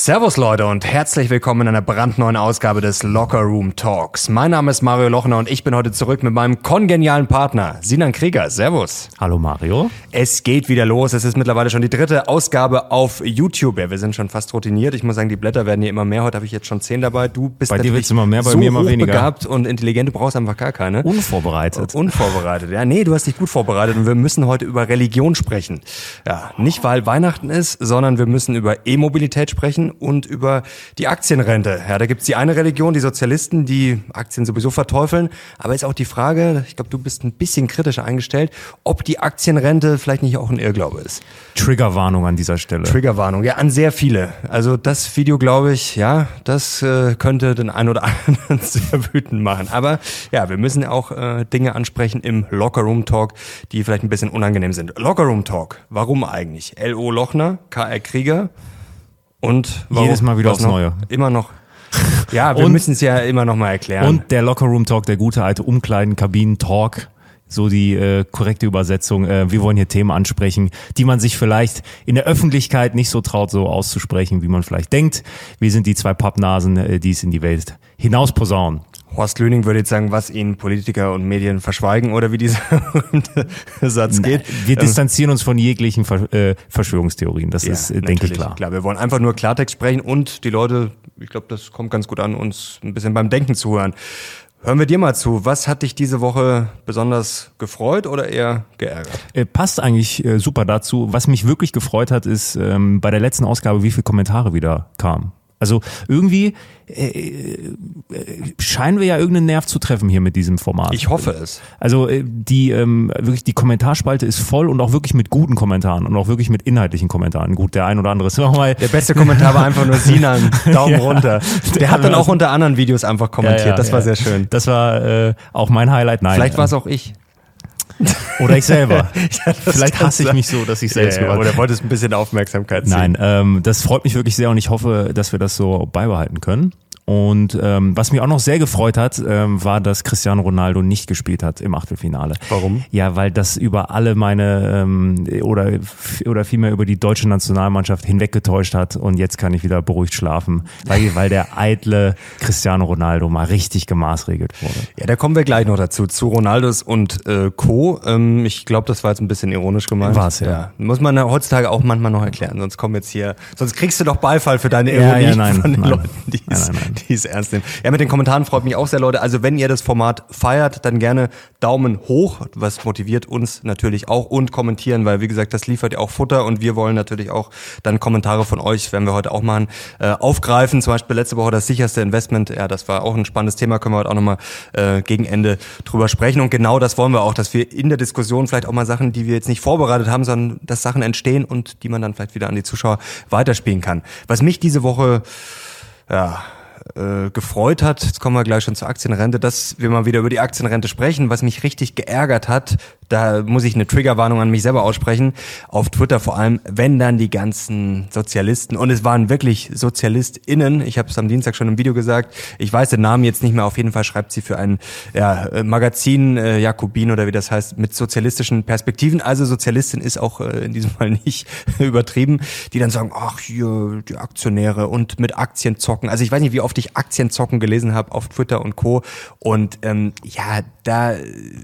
Servus Leute und herzlich willkommen in einer brandneuen Ausgabe des Locker Room Talks. Mein Name ist Mario Lochner und ich bin heute zurück mit meinem kongenialen Partner Sinan Krieger. Servus. Hallo Mario. Es geht wieder los. Es ist mittlerweile schon die dritte Ausgabe auf YouTube. Ja, wir sind schon fast routiniert. Ich muss sagen, die Blätter werden hier immer mehr. Heute habe ich jetzt schon zehn dabei. Du bist bei dir wird's immer mehr, bei so mir immer weniger. begabt und intelligent. Du brauchst einfach gar keine. Unvorbereitet. Unvorbereitet. Ja, nee, du hast dich gut vorbereitet und wir müssen heute über Religion sprechen. Ja, nicht weil Weihnachten ist, sondern wir müssen über E-Mobilität sprechen und über die Aktienrente. Ja, da gibt's die eine Religion, die Sozialisten, die Aktien sowieso verteufeln. Aber ist auch die Frage, ich glaube, du bist ein bisschen kritischer eingestellt, ob die Aktienrente vielleicht nicht auch ein Irrglaube ist. Triggerwarnung an dieser Stelle. Triggerwarnung, ja, an sehr viele. Also das Video, glaube ich, ja, das äh, könnte den einen oder anderen sehr wütend machen. Aber ja, wir müssen auch äh, Dinge ansprechen im Lockerroom Talk, die vielleicht ein bisschen unangenehm sind. Lockerroom Talk, warum eigentlich? L.O. Lochner, K.R. Krieger, und warum, jedes Mal wieder aufs noch? Neue. Immer noch. Ja, wir müssen es ja immer noch mal erklären. Und der Lockerroom Talk, der gute alte Umkleiden-Kabinen-Talk. So die äh, korrekte Übersetzung. Äh, wir wollen hier Themen ansprechen, die man sich vielleicht in der Öffentlichkeit nicht so traut, so auszusprechen, wie man vielleicht denkt. Wir sind die zwei Pappnasen, äh, die es in die Welt hinaus posaunen. Horst Lüning würde jetzt sagen, was ihnen Politiker und Medien verschweigen oder wie dieser Satz geht. Wir ähm, distanzieren uns von jeglichen äh, Verschwörungstheorien. Das ja, ist, äh, denke ich, klar. Klar, wir wollen einfach nur Klartext sprechen und die Leute, ich glaube, das kommt ganz gut an, uns ein bisschen beim Denken zuhören. Hören wir dir mal zu. Was hat dich diese Woche besonders gefreut oder eher geärgert? Äh, passt eigentlich äh, super dazu. Was mich wirklich gefreut hat, ist ähm, bei der letzten Ausgabe, wie viele Kommentare wieder kamen. Also irgendwie äh, äh, scheinen wir ja irgendeinen Nerv zu treffen hier mit diesem Format. Ich hoffe es. Also äh, die ähm, wirklich die Kommentarspalte ist voll und auch wirklich mit guten Kommentaren und auch wirklich mit inhaltlichen Kommentaren. Gut, der ein oder andere ist nochmal. Der beste Kommentar war einfach nur Sinan, Daumen ja, runter. Der hat dann auch unter anderen Videos einfach kommentiert. Ja, ja, das war sehr schön. Das war äh, auch mein Highlight. Nein. Vielleicht war es auch ich. Oder ich selber. ja, Vielleicht hasse ich mich so, dass ich selbst ja, ja. Oder wolltest ein bisschen Aufmerksamkeit sehen. Nein, ähm, das freut mich wirklich sehr und ich hoffe, dass wir das so beibehalten können. Und ähm, was mich auch noch sehr gefreut hat, ähm, war, dass Cristiano Ronaldo nicht gespielt hat im Achtelfinale. Warum? Ja, weil das über alle meine ähm, oder oder vielmehr über die deutsche Nationalmannschaft hinweggetäuscht hat und jetzt kann ich wieder beruhigt schlafen, weil weil der eitle Cristiano Ronaldo mal richtig gemaßregelt wurde. Ja, da kommen wir gleich noch dazu zu Ronaldos und äh, Co. Ähm, ich glaube, das war jetzt ein bisschen ironisch gemeint. War's ja. ja. Muss man heutzutage auch manchmal noch erklären, sonst kommen jetzt hier, sonst kriegst du doch Beifall für deine Ironie ja, ja, nein, von den nein. Leuten, die nein die es ernst nehmen. Ja, mit den Kommentaren freut mich auch sehr, Leute. Also wenn ihr das Format feiert, dann gerne Daumen hoch, was motiviert uns natürlich auch und kommentieren, weil wie gesagt, das liefert ja auch Futter und wir wollen natürlich auch dann Kommentare von euch, werden wir heute auch machen, äh, aufgreifen. Zum Beispiel letzte Woche das sicherste Investment, ja, das war auch ein spannendes Thema, können wir heute auch nochmal äh, gegen Ende drüber sprechen. Und genau das wollen wir auch, dass wir in der Diskussion vielleicht auch mal Sachen, die wir jetzt nicht vorbereitet haben, sondern dass Sachen entstehen und die man dann vielleicht wieder an die Zuschauer weiterspielen kann. Was mich diese Woche ja, äh, gefreut hat, jetzt kommen wir gleich schon zur Aktienrente, dass wir mal wieder über die Aktienrente sprechen. Was mich richtig geärgert hat, da muss ich eine Triggerwarnung an mich selber aussprechen, auf Twitter vor allem, wenn dann die ganzen Sozialisten, und es waren wirklich SozialistInnen, ich habe es am Dienstag schon im Video gesagt, ich weiß den Namen jetzt nicht mehr, auf jeden Fall schreibt sie für ein ja, äh, Magazin, äh, Jakobin oder wie das heißt, mit sozialistischen Perspektiven, also Sozialistin ist auch äh, in diesem Fall nicht übertrieben, die dann sagen, ach hier, die Aktionäre und mit Aktien zocken, also ich weiß nicht, wie oft ich Aktien zocken gelesen habe auf Twitter und Co. Und ähm, ja, da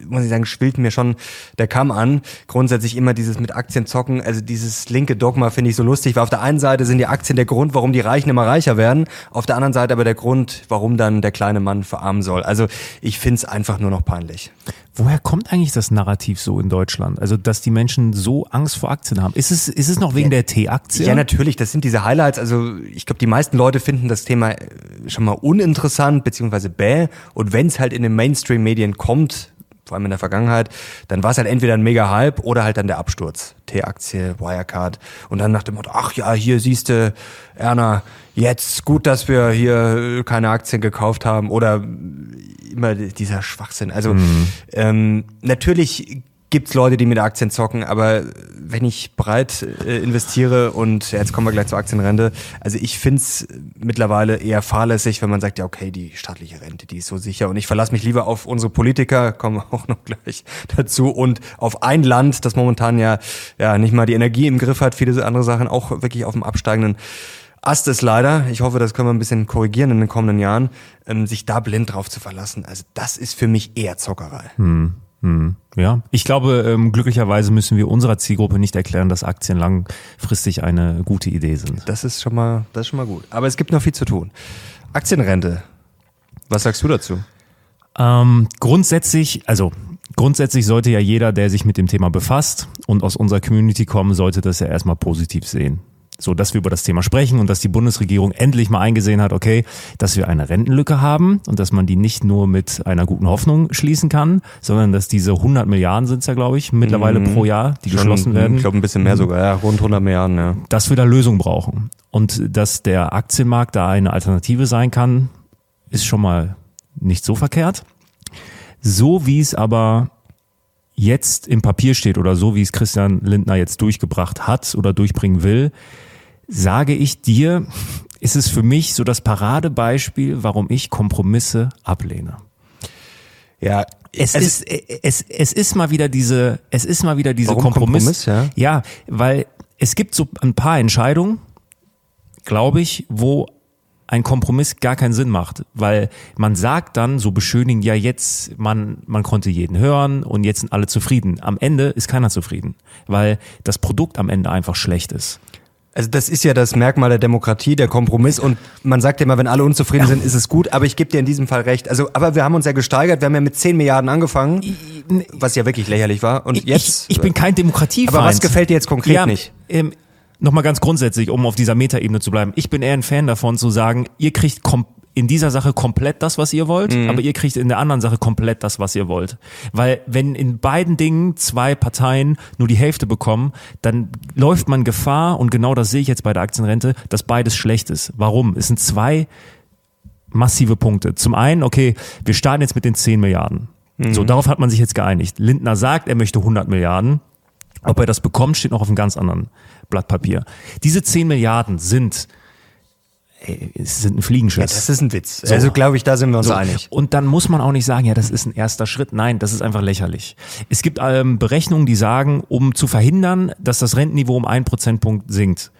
muss ich sagen, schwillt mir schon der Kamm an. Grundsätzlich immer dieses mit Aktien zocken, also dieses linke Dogma finde ich so lustig, weil auf der einen Seite sind die Aktien der Grund, warum die Reichen immer reicher werden, auf der anderen Seite aber der Grund, warum dann der kleine Mann verarmen soll. Also ich finde es einfach nur noch peinlich. Woher kommt eigentlich das Narrativ so in Deutschland? Also, dass die Menschen so Angst vor Aktien haben. Ist es, ist es noch wegen ja, der T-Aktie? Ja, natürlich. Das sind diese Highlights. Also, ich glaube, die meisten Leute finden das Thema äh, schon mal uninteressant, beziehungsweise bäh. Und wenn es halt in den Mainstream-Medien kommt, vor allem in der Vergangenheit, dann war es halt entweder ein Mega-Hype oder halt dann der Absturz. T-Aktie, Wirecard und dann nach dem Motto, ach ja, hier siehst du, Erna, jetzt gut, dass wir hier keine Aktien gekauft haben oder immer dieser Schwachsinn. Also mhm. ähm, natürlich gibt's Leute, die mit Aktien zocken, aber wenn ich breit äh, investiere und ja, jetzt kommen wir gleich zur Aktienrente, also ich find's mittlerweile eher fahrlässig, wenn man sagt, ja okay, die staatliche Rente, die ist so sicher und ich verlasse mich lieber auf unsere Politiker, kommen wir auch noch gleich dazu und auf ein Land, das momentan ja, ja nicht mal die Energie im Griff hat, viele andere Sachen auch wirklich auf dem absteigenden Ast ist leider, ich hoffe, das können wir ein bisschen korrigieren in den kommenden Jahren, ähm, sich da blind drauf zu verlassen. Also das ist für mich eher Zockerei. Hm. Hm, ja, ich glaube, ähm, glücklicherweise müssen wir unserer Zielgruppe nicht erklären, dass Aktien langfristig eine gute Idee sind. Das ist schon mal, das ist schon mal gut. Aber es gibt noch viel zu tun. Aktienrente. Was sagst du dazu? Ähm, grundsätzlich, also grundsätzlich sollte ja jeder, der sich mit dem Thema befasst und aus unserer Community kommen, sollte das ja erstmal positiv sehen. So, dass wir über das Thema sprechen und dass die Bundesregierung endlich mal eingesehen hat, okay, dass wir eine Rentenlücke haben und dass man die nicht nur mit einer guten Hoffnung schließen kann, sondern dass diese 100 Milliarden sind es ja, glaube ich, mittlerweile mhm. pro Jahr, die Schon, geschlossen werden. Ich glaube, ein bisschen mehr sogar, ja, rund 100 Milliarden, ja. Dass wir da Lösungen brauchen und dass der Aktienmarkt da eine Alternative sein kann, ist schon mal nicht so verkehrt. So wie es aber jetzt im Papier steht oder so wie es Christian Lindner jetzt durchgebracht hat oder durchbringen will, sage ich dir, ist es für mich so das Paradebeispiel, warum ich Kompromisse ablehne. Ja, es ist es, es ist mal wieder diese es ist mal wieder diese Kompromiss, Kompromiss ja? ja, weil es gibt so ein paar Entscheidungen, glaube ich, wo ein Kompromiss gar keinen Sinn macht, weil man sagt dann so beschönigend, ja jetzt, man, man konnte jeden hören und jetzt sind alle zufrieden. Am Ende ist keiner zufrieden, weil das Produkt am Ende einfach schlecht ist. Also das ist ja das Merkmal der Demokratie, der Kompromiss. Und man sagt ja immer, wenn alle unzufrieden sind, ist es gut. Aber ich gebe dir in diesem Fall recht. Also, aber wir haben uns ja gesteigert. Wir haben ja mit 10 Milliarden angefangen, was ja wirklich lächerlich war. Und jetzt. Ich, ich bin kein Demokratiefeind. Aber was gefällt dir jetzt konkret ja, nicht? Ähm, Nochmal ganz grundsätzlich, um auf dieser Metaebene zu bleiben. Ich bin eher ein Fan davon zu sagen, ihr kriegt in dieser Sache komplett das, was ihr wollt, mhm. aber ihr kriegt in der anderen Sache komplett das, was ihr wollt. Weil wenn in beiden Dingen zwei Parteien nur die Hälfte bekommen, dann läuft man Gefahr, und genau das sehe ich jetzt bei der Aktienrente, dass beides schlecht ist. Warum? Es sind zwei massive Punkte. Zum einen, okay, wir starten jetzt mit den 10 Milliarden. Mhm. So, darauf hat man sich jetzt geeinigt. Lindner sagt, er möchte 100 Milliarden. Ob er das bekommt, steht noch auf einem ganz anderen Blatt Papier. Diese 10 Milliarden sind es sind ein Fliegenschiss. Ja, das ist ein Witz. So. Also glaube ich, da sind wir uns so. einig. Und dann muss man auch nicht sagen, ja, das ist ein erster Schritt. Nein, das ist einfach lächerlich. Es gibt ähm, Berechnungen, die sagen, um zu verhindern, dass das Rentenniveau um einen Prozentpunkt sinkt,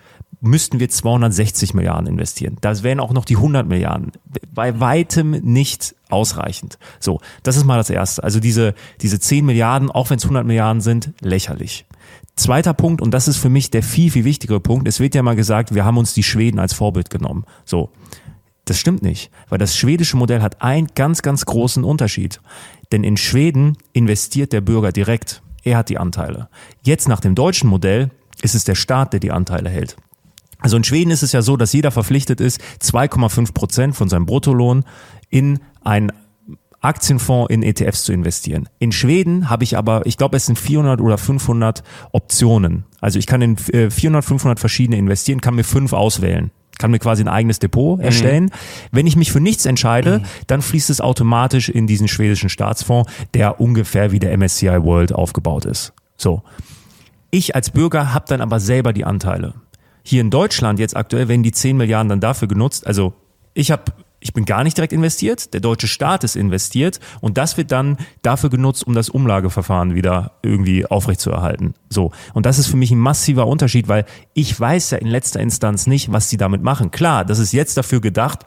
müssten wir 260 Milliarden investieren. Das wären auch noch die 100 Milliarden. Bei weitem nicht ausreichend. So, das ist mal das Erste. Also diese, diese 10 Milliarden, auch wenn es 100 Milliarden sind, lächerlich. Zweiter Punkt, und das ist für mich der viel, viel wichtigere Punkt, es wird ja mal gesagt, wir haben uns die Schweden als Vorbild genommen. So. Das stimmt nicht, weil das schwedische Modell hat einen ganz, ganz großen Unterschied. Denn in Schweden investiert der Bürger direkt. Er hat die Anteile. Jetzt nach dem deutschen Modell ist es der Staat, der die Anteile hält. Also in Schweden ist es ja so, dass jeder verpflichtet ist, 2,5 Prozent von seinem Bruttolohn in ein Aktienfonds in ETFs zu investieren. In Schweden habe ich aber, ich glaube, es sind 400 oder 500 Optionen. Also ich kann in 400, äh, 500 verschiedene investieren, kann mir fünf auswählen kann mir quasi ein eigenes Depot mhm. erstellen. Mhm. Wenn ich mich für nichts entscheide, mhm. dann fließt es automatisch in diesen schwedischen Staatsfonds, der ungefähr wie der MSCI World aufgebaut ist. So. Ich als Bürger habe dann aber selber die Anteile. Hier in Deutschland jetzt aktuell werden die 10 Milliarden dann dafür genutzt. Also ich habe ich bin gar nicht direkt investiert, der deutsche Staat ist investiert und das wird dann dafür genutzt, um das Umlageverfahren wieder irgendwie aufrechtzuerhalten. So. Und das ist für mich ein massiver Unterschied, weil ich weiß ja in letzter Instanz nicht, was sie damit machen. Klar, das ist jetzt dafür gedacht,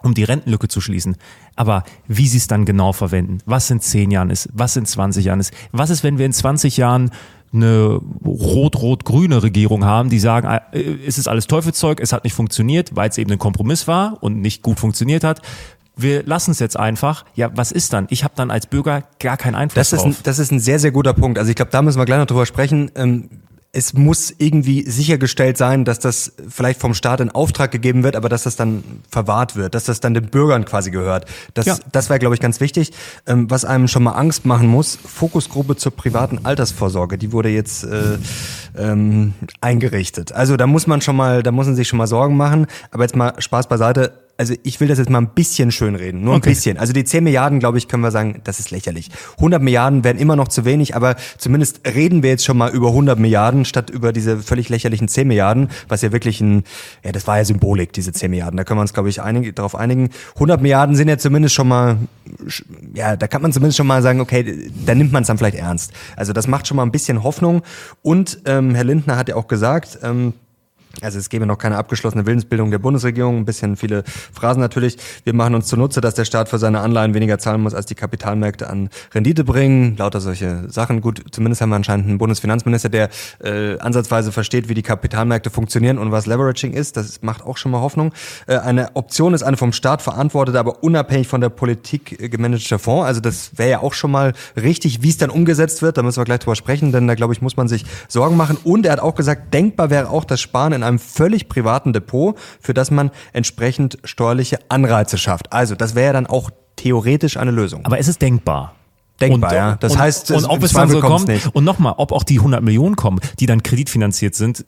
um die Rentenlücke zu schließen. Aber wie sie es dann genau verwenden, was in zehn Jahren ist, was in 20 Jahren ist, was ist, wenn wir in 20 Jahren eine rot-rot-grüne Regierung haben, die sagen, äh, es ist alles Teufelszeug, es hat nicht funktioniert, weil es eben ein Kompromiss war und nicht gut funktioniert hat. Wir lassen es jetzt einfach. Ja, was ist dann? Ich habe dann als Bürger gar keinen Einfluss das ist drauf. Ein, das ist ein sehr, sehr guter Punkt. Also ich glaube, da müssen wir gleich noch drüber sprechen. Ähm es muss irgendwie sichergestellt sein, dass das vielleicht vom Staat in Auftrag gegeben wird, aber dass das dann verwahrt wird, dass das dann den Bürgern quasi gehört. Das, ja. das wäre, glaube ich, ganz wichtig. Ähm, was einem schon mal Angst machen muss, Fokusgruppe zur privaten Altersvorsorge, die wurde jetzt äh, ähm, eingerichtet. Also da muss man schon mal, da muss man sich schon mal Sorgen machen. Aber jetzt mal Spaß beiseite also ich will das jetzt mal ein bisschen schönreden, nur ein okay. bisschen. Also die 10 Milliarden, glaube ich, können wir sagen, das ist lächerlich. 100 Milliarden wären immer noch zu wenig, aber zumindest reden wir jetzt schon mal über 100 Milliarden statt über diese völlig lächerlichen 10 Milliarden, was ja wirklich ein, ja, das war ja Symbolik, diese 10 Milliarden. Da können wir uns, glaube ich, einig, darauf einigen. 100 Milliarden sind ja zumindest schon mal, ja, da kann man zumindest schon mal sagen, okay, da nimmt man es dann vielleicht ernst. Also das macht schon mal ein bisschen Hoffnung. Und ähm, Herr Lindner hat ja auch gesagt, ähm, Also es gäbe noch keine abgeschlossene Willensbildung der Bundesregierung, ein bisschen viele Phrasen natürlich. Wir machen uns zunutze, dass der Staat für seine Anleihen weniger zahlen muss, als die Kapitalmärkte an Rendite bringen. Lauter solche Sachen. Gut, zumindest haben wir anscheinend einen Bundesfinanzminister, der äh, ansatzweise versteht, wie die Kapitalmärkte funktionieren und was Leveraging ist. Das macht auch schon mal Hoffnung. Äh, eine Option ist eine vom Staat verantwortete, aber unabhängig von der Politik äh, gemanagte Fonds. Also das wäre ja auch schon mal richtig, wie es dann umgesetzt wird. Da müssen wir gleich drüber sprechen, denn da glaube ich, muss man sich Sorgen machen. Und er hat auch gesagt, denkbar wäre auch das Sparen in einem völlig privaten Depot, für das man entsprechend steuerliche Anreize schafft. Also das wäre dann auch theoretisch eine Lösung. Aber ist es denkbar? Denkbar, und, ja. Das und, heißt, und ob es dann so kommt nicht. und nochmal, ob auch die 100 Millionen kommen, die dann kreditfinanziert sind,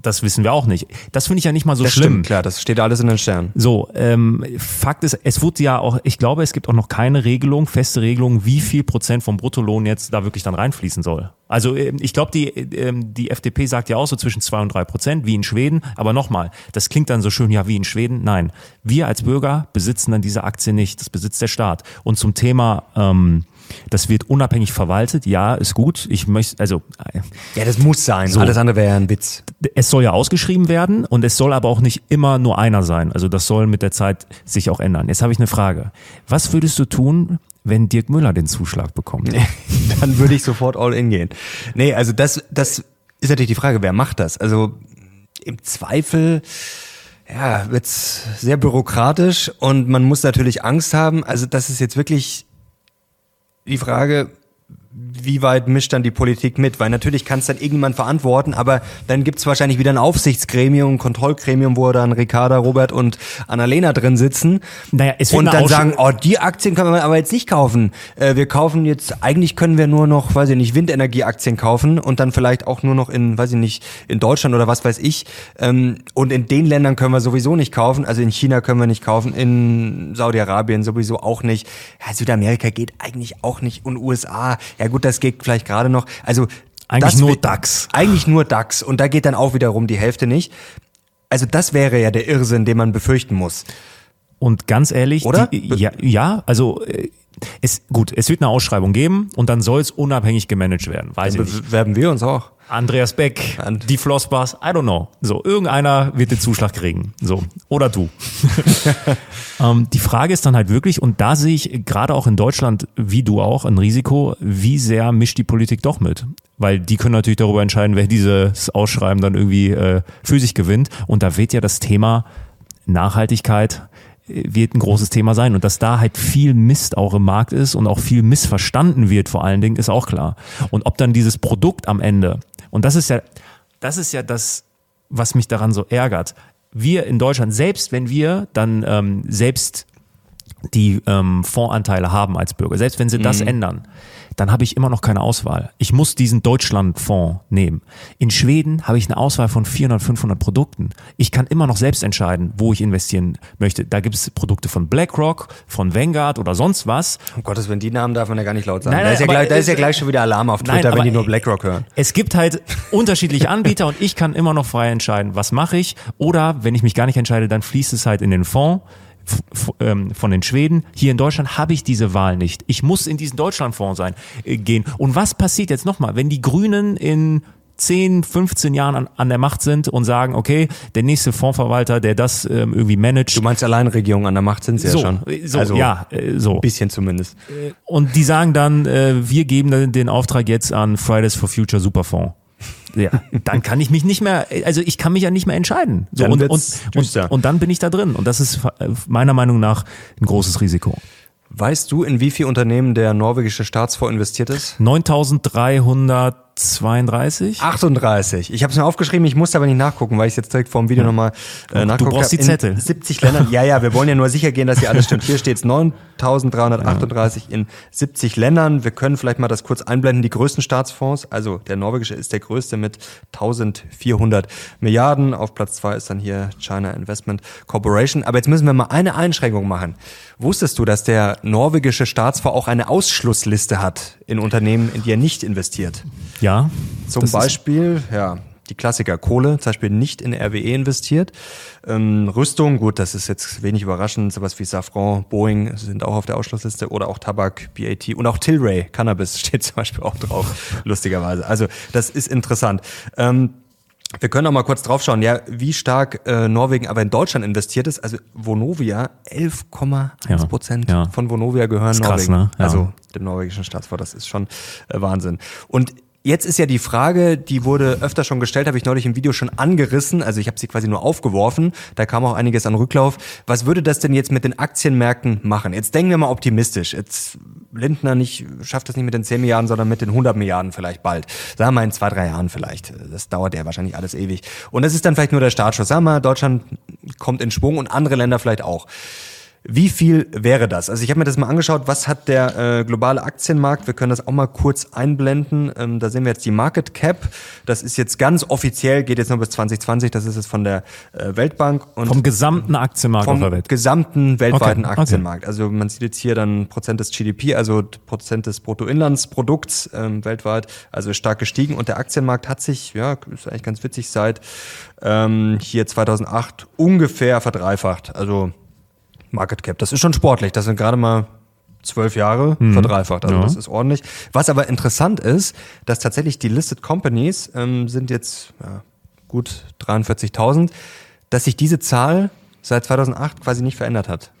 das wissen wir auch nicht. Das finde ich ja nicht mal so das schlimm. Stimmt, klar, das steht alles in den Sternen. So, ähm, Fakt ist, es wurde ja auch, ich glaube, es gibt auch noch keine Regelung, feste Regelung, wie viel Prozent vom Bruttolohn jetzt da wirklich dann reinfließen soll. Also ähm, ich glaube, die, ähm, die FDP sagt ja auch so zwischen zwei und drei Prozent, wie in Schweden. Aber nochmal, das klingt dann so schön, ja, wie in Schweden. Nein, wir als Bürger besitzen dann diese Aktie nicht. Das besitzt der Staat. Und zum Thema ähm, das wird unabhängig verwaltet. Ja, ist gut. Ich möchte, also. Ja, das muss sein. So. Alles andere wäre ja ein Witz. Es soll ja ausgeschrieben werden und es soll aber auch nicht immer nur einer sein. Also das soll mit der Zeit sich auch ändern. Jetzt habe ich eine Frage. Was würdest du tun, wenn Dirk Müller den Zuschlag bekommt? Dann würde ich sofort all in gehen. Nee, also das, das ist natürlich die Frage, wer macht das? Also im Zweifel, ja, wird's sehr bürokratisch und man muss natürlich Angst haben. Also das ist jetzt wirklich die Frage, wie weit mischt dann die Politik mit? Weil natürlich kann es dann irgendjemand verantworten, aber dann gibt es wahrscheinlich wieder ein Aufsichtsgremium, ein Kontrollgremium, wo dann Ricarda, Robert und Annalena drin sitzen naja, es und dann sagen, oh, die Aktien können wir aber jetzt nicht kaufen. Äh, wir kaufen jetzt, eigentlich können wir nur noch, weiß ich nicht, Windenergieaktien kaufen und dann vielleicht auch nur noch in, weiß ich nicht, in Deutschland oder was weiß ich. Ähm, und in den Ländern können wir sowieso nicht kaufen. Also in China können wir nicht kaufen, in Saudi-Arabien sowieso auch nicht. Ja, Südamerika geht eigentlich auch nicht und USA. Ja, ja gut, das geht vielleicht gerade noch. Also eigentlich nur DAX. Eigentlich nur DAX. Und da geht dann auch wiederum die Hälfte nicht. Also das wäre ja der Irrsinn, den man befürchten muss. Und ganz ehrlich, oder? Die, ja, ja, also äh, es gut, es wird eine Ausschreibung geben und dann soll es unabhängig gemanagt werden. Weiß dann ich nicht. bewerben wir uns auch. Andreas Beck, And die Flossbars, I don't know. So, irgendeiner wird den Zuschlag kriegen. So, oder du. ähm, die Frage ist dann halt wirklich, und da sehe ich gerade auch in Deutschland, wie du auch, ein Risiko, wie sehr mischt die Politik doch mit? Weil die können natürlich darüber entscheiden, wer dieses Ausschreiben dann irgendwie äh, für sich gewinnt. Und da wird ja das Thema Nachhaltigkeit, wird ein großes Thema sein. Und dass da halt viel Mist auch im Markt ist und auch viel missverstanden wird vor allen Dingen, ist auch klar. Und ob dann dieses Produkt am Ende, und das ist ja, das ist ja das, was mich daran so ärgert. Wir in Deutschland, selbst wenn wir dann ähm, selbst die ähm, Fondsanteile haben als Bürger, selbst wenn sie das mhm. ändern, dann habe ich immer noch keine Auswahl. Ich muss diesen Deutschlandfonds nehmen. In Schweden habe ich eine Auswahl von 400, 500 Produkten. Ich kann immer noch selbst entscheiden, wo ich investieren möchte. Da gibt es Produkte von BlackRock, von Vanguard oder sonst was. Um Gottes Willen, die Namen darf man ja gar nicht laut sagen. Nein, nein, da, ist ja gleich, da ist ja gleich schon wieder Alarm auf Twitter, nein, wenn die nur BlackRock hören. Es gibt halt unterschiedliche Anbieter und ich kann immer noch frei entscheiden, was mache ich. Oder wenn ich mich gar nicht entscheide, dann fließt es halt in den Fonds von den Schweden. Hier in Deutschland habe ich diese Wahl nicht. Ich muss in diesen Deutschlandfonds sein, äh, gehen. Und was passiert jetzt nochmal, wenn die Grünen in 10, 15 Jahren an, an der Macht sind und sagen, okay, der nächste Fondsverwalter, der das ähm, irgendwie managt. Du meinst Alleinregierung an der Macht sind sie so, ja schon. So, also, ja, äh, so. Ein bisschen zumindest. Und die sagen dann, äh, wir geben den Auftrag jetzt an Fridays for Future Superfonds ja, dann kann ich mich nicht mehr, also ich kann mich ja nicht mehr entscheiden. So, und, und, und, und, dann bin ich da drin. Und das ist meiner Meinung nach ein großes Risiko. Weißt du, in wie viel Unternehmen der norwegische Staatsfonds investiert ist? 9300 32? 38. Ich habe es mir aufgeschrieben, ich musste aber nicht nachgucken, weil ich jetzt direkt vor dem Video ja. nochmal äh, nachgucke. Du brauchst die Zettel. In 70 Ländern. Ja, ja, wir wollen ja nur sicher gehen, dass hier alles stimmt. Hier steht es 9338 ja. in 70 Ländern. Wir können vielleicht mal das kurz einblenden. Die größten Staatsfonds, also der norwegische ist der größte mit 1400 Milliarden. Auf Platz zwei ist dann hier China Investment Corporation. Aber jetzt müssen wir mal eine Einschränkung machen. Wusstest du, dass der norwegische Staatsfonds auch eine Ausschlussliste hat in Unternehmen, in die er nicht investiert? Ja. Zum Beispiel, ja, die Klassiker Kohle, zum Beispiel nicht in RWE investiert. Ähm, Rüstung, gut, das ist jetzt wenig überraschend, sowas wie Safran, Boeing sind auch auf der Ausschlussliste oder auch Tabak, BAT und auch Tilray, Cannabis steht zum Beispiel auch drauf, lustigerweise. Also das ist interessant. Ähm, Wir können auch mal kurz draufschauen, ja, wie stark äh, Norwegen aber in Deutschland investiert ist. Also Vonovia, 11,1 Prozent ja, ja. von Vonovia gehören krass, Norwegen. Ne? Ja. Also dem norwegischen Staatsfonds, das ist schon äh, Wahnsinn. Und Jetzt ist ja die Frage, die wurde öfter schon gestellt, habe ich neulich im Video schon angerissen, also ich habe sie quasi nur aufgeworfen, da kam auch einiges an Rücklauf. Was würde das denn jetzt mit den Aktienmärkten machen? Jetzt denken wir mal optimistisch. Jetzt Lindner nicht, schafft das nicht mit den 10 Milliarden, sondern mit den 100 Milliarden vielleicht bald. Sagen wir in zwei, drei Jahren vielleicht. Das dauert ja wahrscheinlich alles ewig. Und das ist dann vielleicht nur der Startschuss. Sagen wir, Deutschland kommt in Schwung und andere Länder vielleicht auch. Wie viel wäre das? Also ich habe mir das mal angeschaut, was hat der äh, globale Aktienmarkt? Wir können das auch mal kurz einblenden. Ähm, da sehen wir jetzt die Market Cap. Das ist jetzt ganz offiziell, geht jetzt noch bis 2020, das ist jetzt von der äh, Weltbank. Und vom gesamten Aktienmarkt vom auf der Welt? gesamten weltweiten okay, Aktienmarkt. Also man sieht jetzt hier dann Prozent des GDP, also Prozent des Bruttoinlandsprodukts ähm, weltweit, also stark gestiegen. Und der Aktienmarkt hat sich, ja, ist eigentlich ganz witzig, seit ähm, hier 2008 ungefähr verdreifacht. Also Market Cap. Das ist schon sportlich. Das sind gerade mal zwölf Jahre mhm. verdreifacht. Also ja. das ist ordentlich. Was aber interessant ist, dass tatsächlich die Listed Companies ähm, sind jetzt ja, gut 43.000, dass sich diese Zahl seit 2008 quasi nicht verändert hat.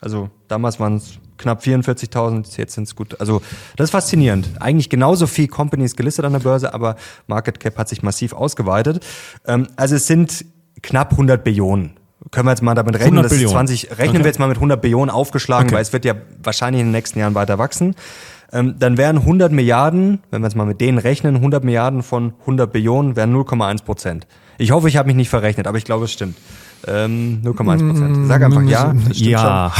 Also damals waren es knapp 44.000, jetzt sind es gut. Also das ist faszinierend. Eigentlich genauso viel Companies gelistet an der Börse, aber Market Cap hat sich massiv ausgeweitet. Ähm, also es sind knapp 100 Billionen können wir jetzt mal damit rechnen, dass 20, rechnen okay. wir jetzt mal mit 100 Billionen aufgeschlagen, okay. weil es wird ja wahrscheinlich in den nächsten Jahren weiter wachsen. Ähm, dann wären 100 Milliarden, wenn wir jetzt mal mit denen rechnen, 100 Milliarden von 100 Billionen wären 0,1 Prozent. Ich hoffe, ich habe mich nicht verrechnet, aber ich glaube, es stimmt. Ähm, 0,1 Prozent. Sag einfach ja. ja.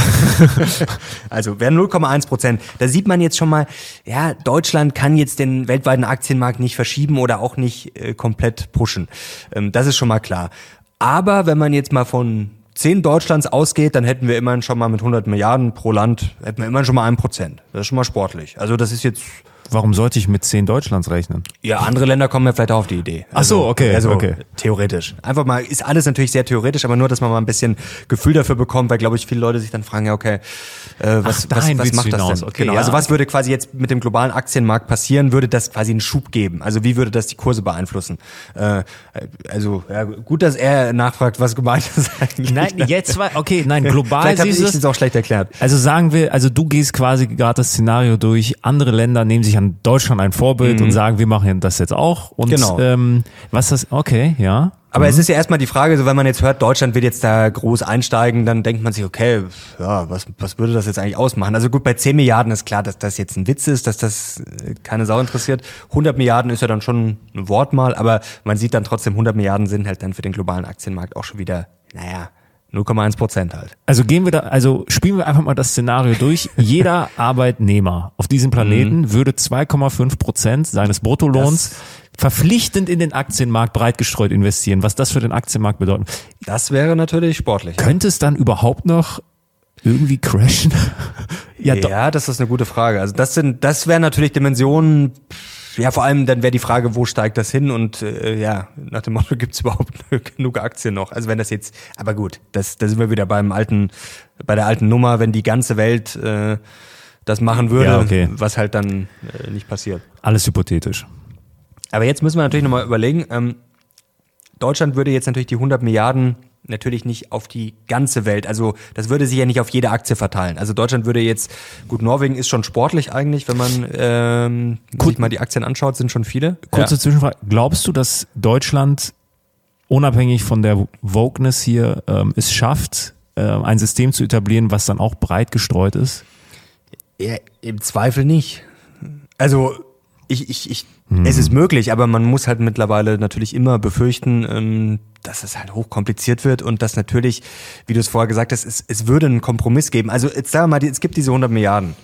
also wären 0,1 Prozent. Da sieht man jetzt schon mal, ja, Deutschland kann jetzt den weltweiten Aktienmarkt nicht verschieben oder auch nicht äh, komplett pushen. Ähm, das ist schon mal klar. Aber wenn man jetzt mal von 10 Deutschlands ausgeht, dann hätten wir immerhin schon mal mit 100 Milliarden pro Land, hätten wir immerhin schon mal ein Prozent. Das ist schon mal sportlich. Also das ist jetzt Warum sollte ich mit zehn Deutschlands rechnen? Ja, andere Länder kommen ja vielleicht auch auf die Idee. Also, Ach so, also, okay. Also okay. theoretisch. Einfach mal, ist alles natürlich sehr theoretisch, aber nur, dass man mal ein bisschen Gefühl dafür bekommt, weil, glaube ich, viele Leute sich dann fragen, ja, okay, äh, was, Ach, was, was macht das denn? Okay, genau. Ja. Also was würde quasi jetzt mit dem globalen Aktienmarkt passieren? Würde das quasi einen Schub geben? Also wie würde das die Kurse beeinflussen? Äh, also ja, gut, dass er nachfragt, was gemeint ist eigentlich. Nein, jetzt war, okay, nein, global Vielleicht habe ich es auch schlecht erklärt. Also sagen wir, also du gehst quasi gerade das Szenario durch, andere Länder nehmen sich an Deutschland ein Vorbild mhm. und sagen, wir machen das jetzt auch. Und genau. ähm, was das, okay, ja. Aber mhm. es ist ja erstmal die Frage, so wenn man jetzt hört, Deutschland wird jetzt da groß einsteigen, dann denkt man sich, okay, ja, was, was würde das jetzt eigentlich ausmachen? Also gut, bei 10 Milliarden ist klar, dass das jetzt ein Witz ist, dass das äh, keine Sau interessiert. 100 Milliarden ist ja dann schon ein Wortmal, aber man sieht dann trotzdem, 100 Milliarden sind halt dann für den globalen Aktienmarkt auch schon wieder, naja, 0,1 Prozent halt. Also gehen wir da, also spielen wir einfach mal das Szenario durch. Jeder Arbeitnehmer auf diesem Planeten mhm. würde 2,5 Prozent seines Bruttolohns das verpflichtend in den Aktienmarkt breit gestreut investieren. Was das für den Aktienmarkt bedeutet. Das wäre natürlich sportlich. Könnte es dann überhaupt noch irgendwie crashen? ja, ja das ist eine gute Frage. Also das sind, das wären natürlich Dimensionen. Ja, vor allem dann wäre die Frage, wo steigt das hin und äh, ja, nach dem Motto, gibt es überhaupt genug Aktien noch? Also wenn das jetzt, aber gut, das, da sind wir wieder beim alten, bei der alten Nummer, wenn die ganze Welt äh, das machen würde, ja, okay. was halt dann äh, nicht passiert. Alles hypothetisch. Aber jetzt müssen wir natürlich nochmal überlegen, ähm, Deutschland würde jetzt natürlich die 100 Milliarden natürlich nicht auf die ganze Welt. Also das würde sich ja nicht auf jede Aktie verteilen. Also Deutschland würde jetzt, gut, Norwegen ist schon sportlich eigentlich, wenn man ähm, sich mal die Aktien anschaut, sind schon viele. Kurze ja. Zwischenfrage. Glaubst du, dass Deutschland unabhängig von der Wokeness hier ähm, es schafft, äh, ein System zu etablieren, was dann auch breit gestreut ist? Ja, Im Zweifel nicht. Also ich, ich, ich, hm. es ist möglich, aber man muss halt mittlerweile natürlich immer befürchten, ähm, dass es halt hochkompliziert wird und dass natürlich, wie du es vorher gesagt hast, es, es würde einen Kompromiss geben. Also jetzt sagen wir mal, es gibt diese 100 Milliarden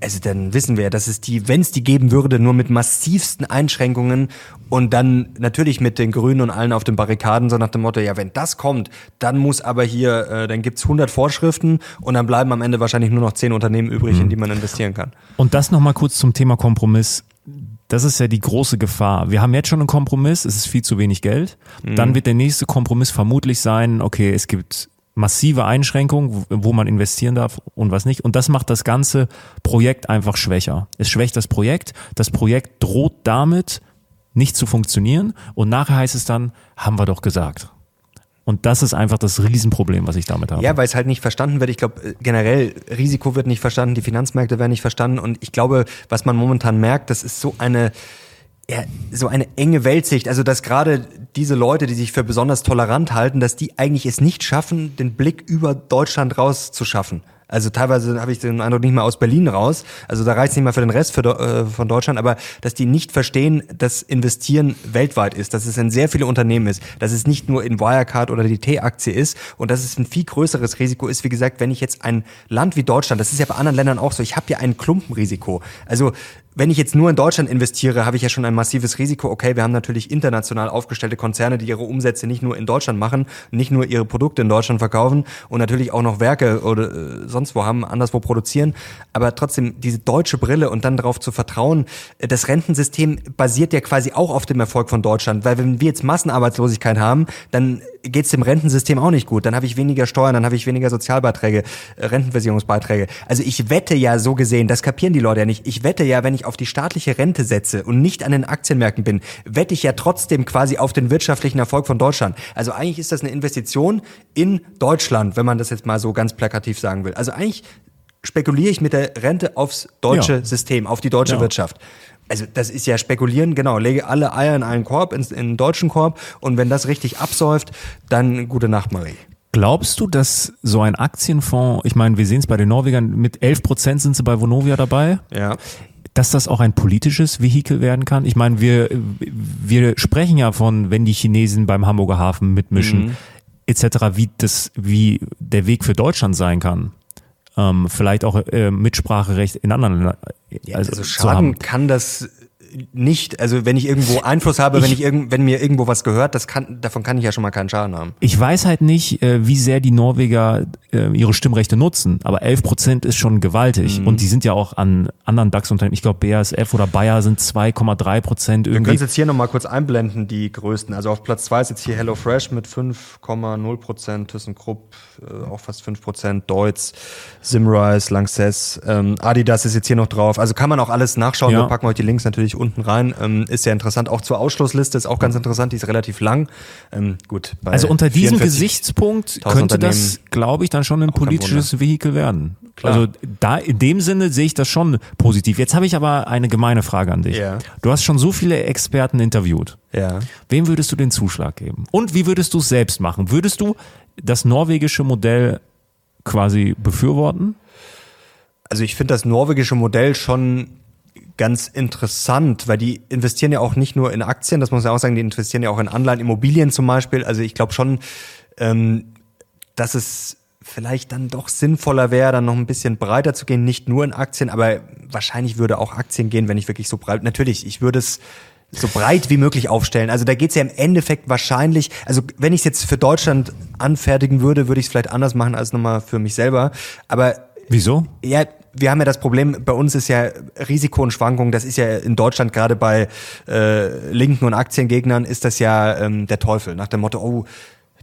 also dann wissen wir, dass es die, wenn es die geben würde, nur mit massivsten Einschränkungen und dann natürlich mit den Grünen und allen auf den Barrikaden, so nach dem Motto, ja, wenn das kommt, dann muss aber hier, äh, dann gibt's 100 Vorschriften und dann bleiben am Ende wahrscheinlich nur noch 10 Unternehmen übrig, mhm. in die man investieren kann. Und das nochmal kurz zum Thema Kompromiss. Das ist ja die große Gefahr. Wir haben jetzt schon einen Kompromiss, es ist viel zu wenig Geld. Mhm. Dann wird der nächste Kompromiss vermutlich sein, okay, es gibt massive Einschränkungen, wo man investieren darf und was nicht. Und das macht das ganze Projekt einfach schwächer. Es schwächt das Projekt. Das Projekt droht damit nicht zu funktionieren und nachher heißt es dann, haben wir doch gesagt. Und das ist einfach das Riesenproblem, was ich damit habe. Ja, weil es halt nicht verstanden wird. Ich glaube, äh, generell Risiko wird nicht verstanden, die Finanzmärkte werden nicht verstanden. Und ich glaube, was man momentan merkt, das ist so eine, ja, so eine enge Weltsicht. Also, dass gerade diese Leute, die sich für besonders tolerant halten, dass die eigentlich es nicht schaffen, den Blick über Deutschland rauszuschaffen. Also teilweise habe ich den Eindruck nicht mal aus Berlin raus. Also da reicht es nicht mal für den Rest für, äh, von Deutschland, aber dass die nicht verstehen, dass Investieren weltweit ist, dass es in sehr viele Unternehmen ist, dass es nicht nur in Wirecard oder die T-Aktie ist und dass es ein viel größeres Risiko ist. Wie gesagt, wenn ich jetzt ein Land wie Deutschland, das ist ja bei anderen Ländern auch so, ich habe ja ein Klumpenrisiko. Also wenn ich jetzt nur in Deutschland investiere, habe ich ja schon ein massives Risiko. Okay, wir haben natürlich international aufgestellte Konzerne, die ihre Umsätze nicht nur in Deutschland machen, nicht nur ihre Produkte in Deutschland verkaufen und natürlich auch noch Werke oder äh, sonst wo haben, anderswo produzieren. Aber trotzdem diese deutsche Brille und dann darauf zu vertrauen, äh, das Rentensystem basiert ja quasi auch auf dem Erfolg von Deutschland. Weil wenn wir jetzt Massenarbeitslosigkeit haben, dann geht es dem Rentensystem auch nicht gut. Dann habe ich weniger Steuern, dann habe ich weniger Sozialbeiträge, äh, Rentenversicherungsbeiträge. Also ich wette ja so gesehen, das kapieren die Leute ja nicht. Ich wette ja, wenn ich auf die staatliche Rente setze und nicht an den Aktienmärkten bin, wette ich ja trotzdem quasi auf den wirtschaftlichen Erfolg von Deutschland. Also eigentlich ist das eine Investition in Deutschland, wenn man das jetzt mal so ganz plakativ sagen will. Also eigentlich spekuliere ich mit der Rente aufs deutsche ja. System, auf die deutsche ja. Wirtschaft. Also das ist ja spekulieren, genau. Lege alle Eier in einen Korb, in, in einen deutschen Korb und wenn das richtig absäuft, dann gute Nacht, Marie. Glaubst du, dass so ein Aktienfonds, ich meine, wir sehen es bei den Norwegern, mit 11 Prozent sind sie bei Vonovia dabei. Ja dass das auch ein politisches Vehikel werden kann? Ich meine, wir, wir sprechen ja von, wenn die Chinesen beim Hamburger Hafen mitmischen, mhm. etc., wie das, wie der Weg für Deutschland sein kann. Ähm, vielleicht auch äh, Mitspracherecht in anderen Ländern. Ja, also, also schaden kann das nicht, also wenn ich irgendwo Einfluss habe, ich, wenn ich irgend, wenn mir irgendwo was gehört, das kann, davon kann ich ja schon mal keinen Schaden haben. Ich weiß halt nicht, äh, wie sehr die Norweger äh, ihre Stimmrechte nutzen, aber 11 Prozent ist schon gewaltig mhm. und die sind ja auch an anderen DAX-Unternehmen, ich glaube BASF oder Bayer sind 2,3 Prozent irgendwie. Wir können jetzt hier nochmal kurz einblenden, die größten. Also auf Platz zwei ist jetzt hier HelloFresh mit 5,0 Prozent, ThyssenKrupp äh, auch fast 5 Prozent, Deutz, Simrise, Lanxess, ähm, Adidas ist jetzt hier noch drauf. Also kann man auch alles nachschauen, ja. wir packen euch die Links natürlich unten unten rein. Ähm, ist sehr interessant. Auch zur Ausschlussliste ist auch ganz interessant. Die ist relativ lang. Ähm, gut. also unter diesem Gesichtspunkt könnte das, glaube ich, dann schon ein politisches Vehikel werden. Klar. Also da in dem Sinne sehe ich das schon positiv. Jetzt habe ich aber eine gemeine Frage an dich. Ja. Du hast schon so viele Experten interviewt. Ja. Wem würdest du den Zuschlag geben? Und wie würdest du es selbst machen? Würdest du das norwegische Modell quasi befürworten? Also ich finde das norwegische Modell schon ganz interessant, weil die investieren ja auch nicht nur in Aktien, das muss man auch sagen, die investieren ja auch in Anleihen, Immobilien zum Beispiel. Also ich glaube schon, ähm, dass es vielleicht dann doch sinnvoller wäre, dann noch ein bisschen breiter zu gehen, nicht nur in Aktien, aber wahrscheinlich würde auch Aktien gehen, wenn ich wirklich so breit. Natürlich, ich würde es so breit wie möglich aufstellen. Also da geht's ja im Endeffekt wahrscheinlich, also wenn ich es jetzt für Deutschland anfertigen würde, würde ich es vielleicht anders machen als nochmal für mich selber. Aber Wieso? Ja, wir haben ja das Problem, bei uns ist ja Risiko und Schwankungen, das ist ja in Deutschland gerade bei äh, Linken und Aktiengegnern ist das ja ähm, der Teufel, nach dem Motto, oh,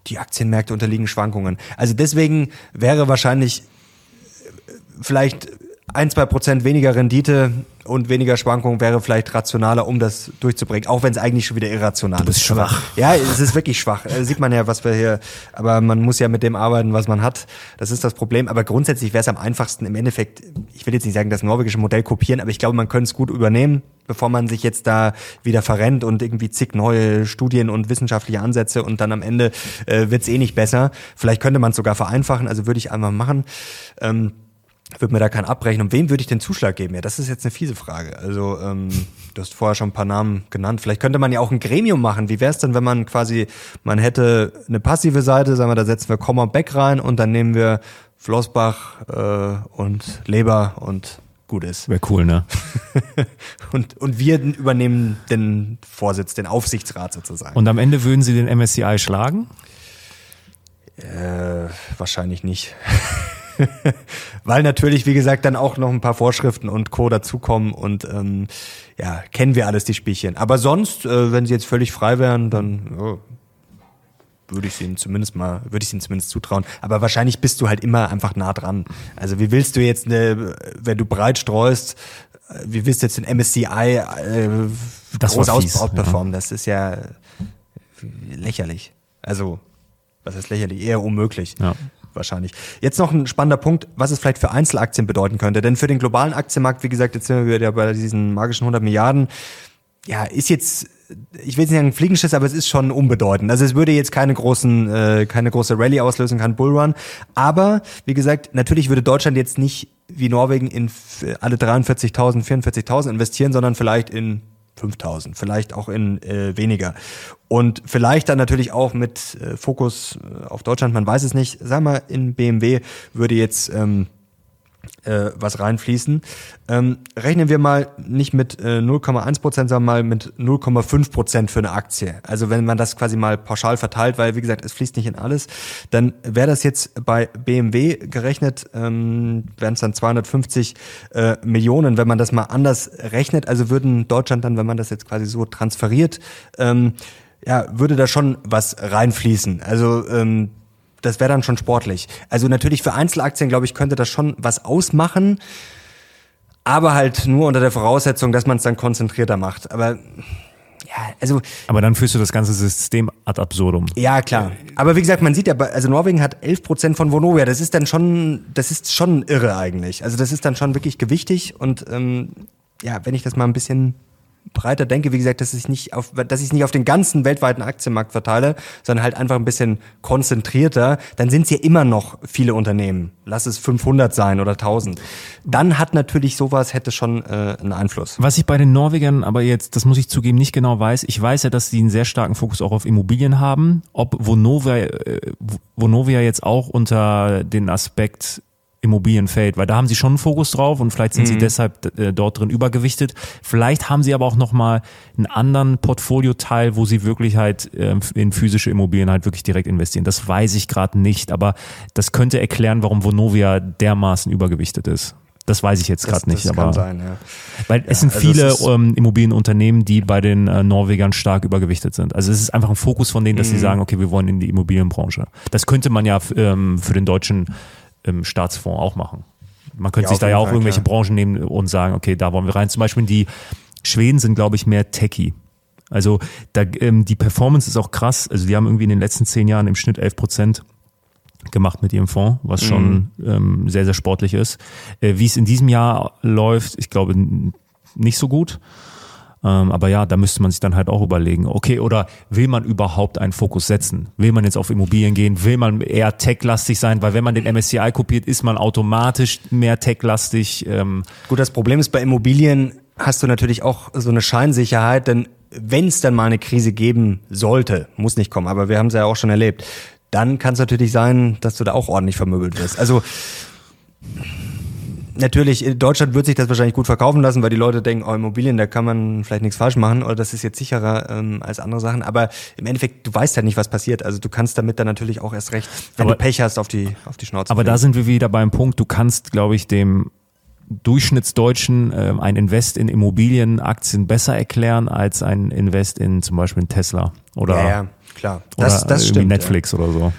die Aktienmärkte unterliegen Schwankungen. Also deswegen wäre wahrscheinlich äh, vielleicht ein, zwei Prozent weniger Rendite und weniger Schwankungen wäre vielleicht rationaler, um das durchzubringen, auch wenn es eigentlich schon wieder irrational ist. Du bist ist. schwach. Ja, es ist wirklich schwach. Äh, sieht man ja, was wir hier, aber man muss ja mit dem arbeiten, was man hat. Das ist das Problem. Aber grundsätzlich wäre es am einfachsten im Endeffekt, ich will jetzt nicht sagen, das norwegische Modell kopieren, aber ich glaube, man könnte es gut übernehmen, bevor man sich jetzt da wieder verrennt und irgendwie zig neue Studien und wissenschaftliche Ansätze und dann am Ende äh, wird es eh nicht besser. Vielleicht könnte man es sogar vereinfachen, also würde ich einfach machen. Ähm, würde mir da keinen abbrechen. Und wem würde ich den Zuschlag geben? Ja, das ist jetzt eine fiese Frage. Also, ähm, du hast vorher schon ein paar Namen genannt. Vielleicht könnte man ja auch ein Gremium machen. Wie wäre es denn, wenn man quasi, man hätte eine passive Seite, sagen wir, da setzen wir Komma Beck rein und dann nehmen wir Flossbach äh, und Leber und gut ist. Wäre cool, ne? und, und wir übernehmen den Vorsitz, den Aufsichtsrat sozusagen. Und am Ende würden Sie den MSCI schlagen? Äh, wahrscheinlich nicht. Weil natürlich, wie gesagt, dann auch noch ein paar Vorschriften und Co. dazukommen und ähm, ja, kennen wir alles die Spielchen. Aber sonst, äh, wenn sie jetzt völlig frei wären, dann oh, würde ich ihnen zumindest mal, würde ich ihnen zumindest zutrauen. Aber wahrscheinlich bist du halt immer einfach nah dran. Also wie willst du jetzt, eine, wenn du breit streust, wie willst du jetzt den MSCI äh, das groß aus, outperformen. Ja. Das ist ja lächerlich. Also, was ist lächerlich? Eher unmöglich. Ja. Wahrscheinlich. Jetzt noch ein spannender Punkt, was es vielleicht für Einzelaktien bedeuten könnte. Denn für den globalen Aktienmarkt, wie gesagt, jetzt sind wir wieder bei diesen magischen 100 Milliarden, ja, ist jetzt, ich will nicht sagen Fliegenschiss, aber es ist schon unbedeutend. Also es würde jetzt keine großen, äh, keine große Rallye auslösen, kein Bullrun. Aber wie gesagt, natürlich würde Deutschland jetzt nicht wie Norwegen in alle 43.000, 44.000 investieren, sondern vielleicht in 5000, vielleicht auch in äh, weniger. Und vielleicht dann natürlich auch mit äh, Fokus äh, auf Deutschland, man weiß es nicht. Sag mal, in BMW würde jetzt ähm, äh, was reinfließen. Ähm, rechnen wir mal nicht mit äh, 0,1 Prozent, sondern mal mit 0,5 Prozent für eine Aktie. Also wenn man das quasi mal pauschal verteilt, weil wie gesagt, es fließt nicht in alles, dann wäre das jetzt bei BMW gerechnet, ähm, wären es dann 250 äh, Millionen. Wenn man das mal anders rechnet, also würden Deutschland dann, wenn man das jetzt quasi so transferiert, ähm, ja, würde da schon was reinfließen. Also ähm, das wäre dann schon sportlich. Also natürlich für Einzelaktien, glaube ich, könnte das schon was ausmachen, aber halt nur unter der Voraussetzung, dass man es dann konzentrierter macht. Aber ja, also. Aber dann führst du das ganze System ad absurdum. Ja, klar. Aber wie gesagt, man sieht ja, also Norwegen hat 11 Prozent von Vonovia. Das ist dann schon, das ist schon irre eigentlich. Also das ist dann schon wirklich gewichtig und ähm, ja, wenn ich das mal ein bisschen breiter denke, wie gesagt, dass ich nicht auf, dass ich es nicht auf den ganzen weltweiten Aktienmarkt verteile, sondern halt einfach ein bisschen konzentrierter, dann sind es ja immer noch viele Unternehmen. Lass es 500 sein oder 1000. Dann hat natürlich sowas hätte schon äh, einen Einfluss. Was ich bei den Norwegern aber jetzt, das muss ich zugeben, nicht genau weiß. Ich weiß ja, dass sie einen sehr starken Fokus auch auf Immobilien haben. Ob Vonovia, äh, Vonovia jetzt auch unter den Aspekt Immobilien fällt, weil da haben sie schon einen Fokus drauf und vielleicht sind mhm. sie deshalb äh, dort drin übergewichtet. Vielleicht haben sie aber auch nochmal einen anderen Portfolioteil, wo sie wirklich halt äh, in physische Immobilien halt wirklich direkt investieren. Das weiß ich gerade nicht, aber das könnte erklären, warum Vonovia dermaßen übergewichtet ist. Das weiß ich jetzt gerade nicht, das aber kann sein, ja. weil ja, es sind also viele es ähm, Immobilienunternehmen, die bei den äh, Norwegern stark übergewichtet sind. Also es ist einfach ein Fokus von denen, dass mhm. sie sagen, okay, wir wollen in die Immobilienbranche. Das könnte man ja ähm, für den deutschen im Staatsfonds auch machen. Man könnte ja, sich da ja auch Fall, irgendwelche klar. Branchen nehmen und sagen, okay, da wollen wir rein. Zum Beispiel die Schweden sind, glaube ich, mehr techy. Also da, ähm, die Performance ist auch krass. Also die haben irgendwie in den letzten zehn Jahren im Schnitt 11 Prozent gemacht mit ihrem Fonds, was mhm. schon ähm, sehr, sehr sportlich ist. Äh, wie es in diesem Jahr läuft, ich glaube nicht so gut. Ähm, aber ja, da müsste man sich dann halt auch überlegen, okay, oder will man überhaupt einen Fokus setzen? Will man jetzt auf Immobilien gehen? Will man eher tech-lastig sein? Weil wenn man den MSCI kopiert, ist man automatisch mehr tech-lastig. Ähm. Gut, das Problem ist bei Immobilien hast du natürlich auch so eine Scheinsicherheit, denn wenn es dann mal eine Krise geben sollte, muss nicht kommen, aber wir haben es ja auch schon erlebt, dann kann es natürlich sein, dass du da auch ordentlich vermöbelt wirst. Also natürlich, in Deutschland wird sich das wahrscheinlich gut verkaufen lassen, weil die Leute denken, oh, Immobilien, da kann man vielleicht nichts falsch machen oder das ist jetzt sicherer ähm, als andere Sachen. Aber im Endeffekt, du weißt ja nicht, was passiert. Also du kannst damit dann natürlich auch erst recht, wenn aber, du Pech hast, auf die, auf die Schnauze. Aber fliegen. da sind wir wieder beim Punkt, du kannst, glaube ich, dem Durchschnittsdeutschen äh, ein Invest in Immobilienaktien besser erklären als ein Invest in zum Beispiel in Tesla oder, ja, ja klar. Das, oder das stimmt, Netflix ja. oder so.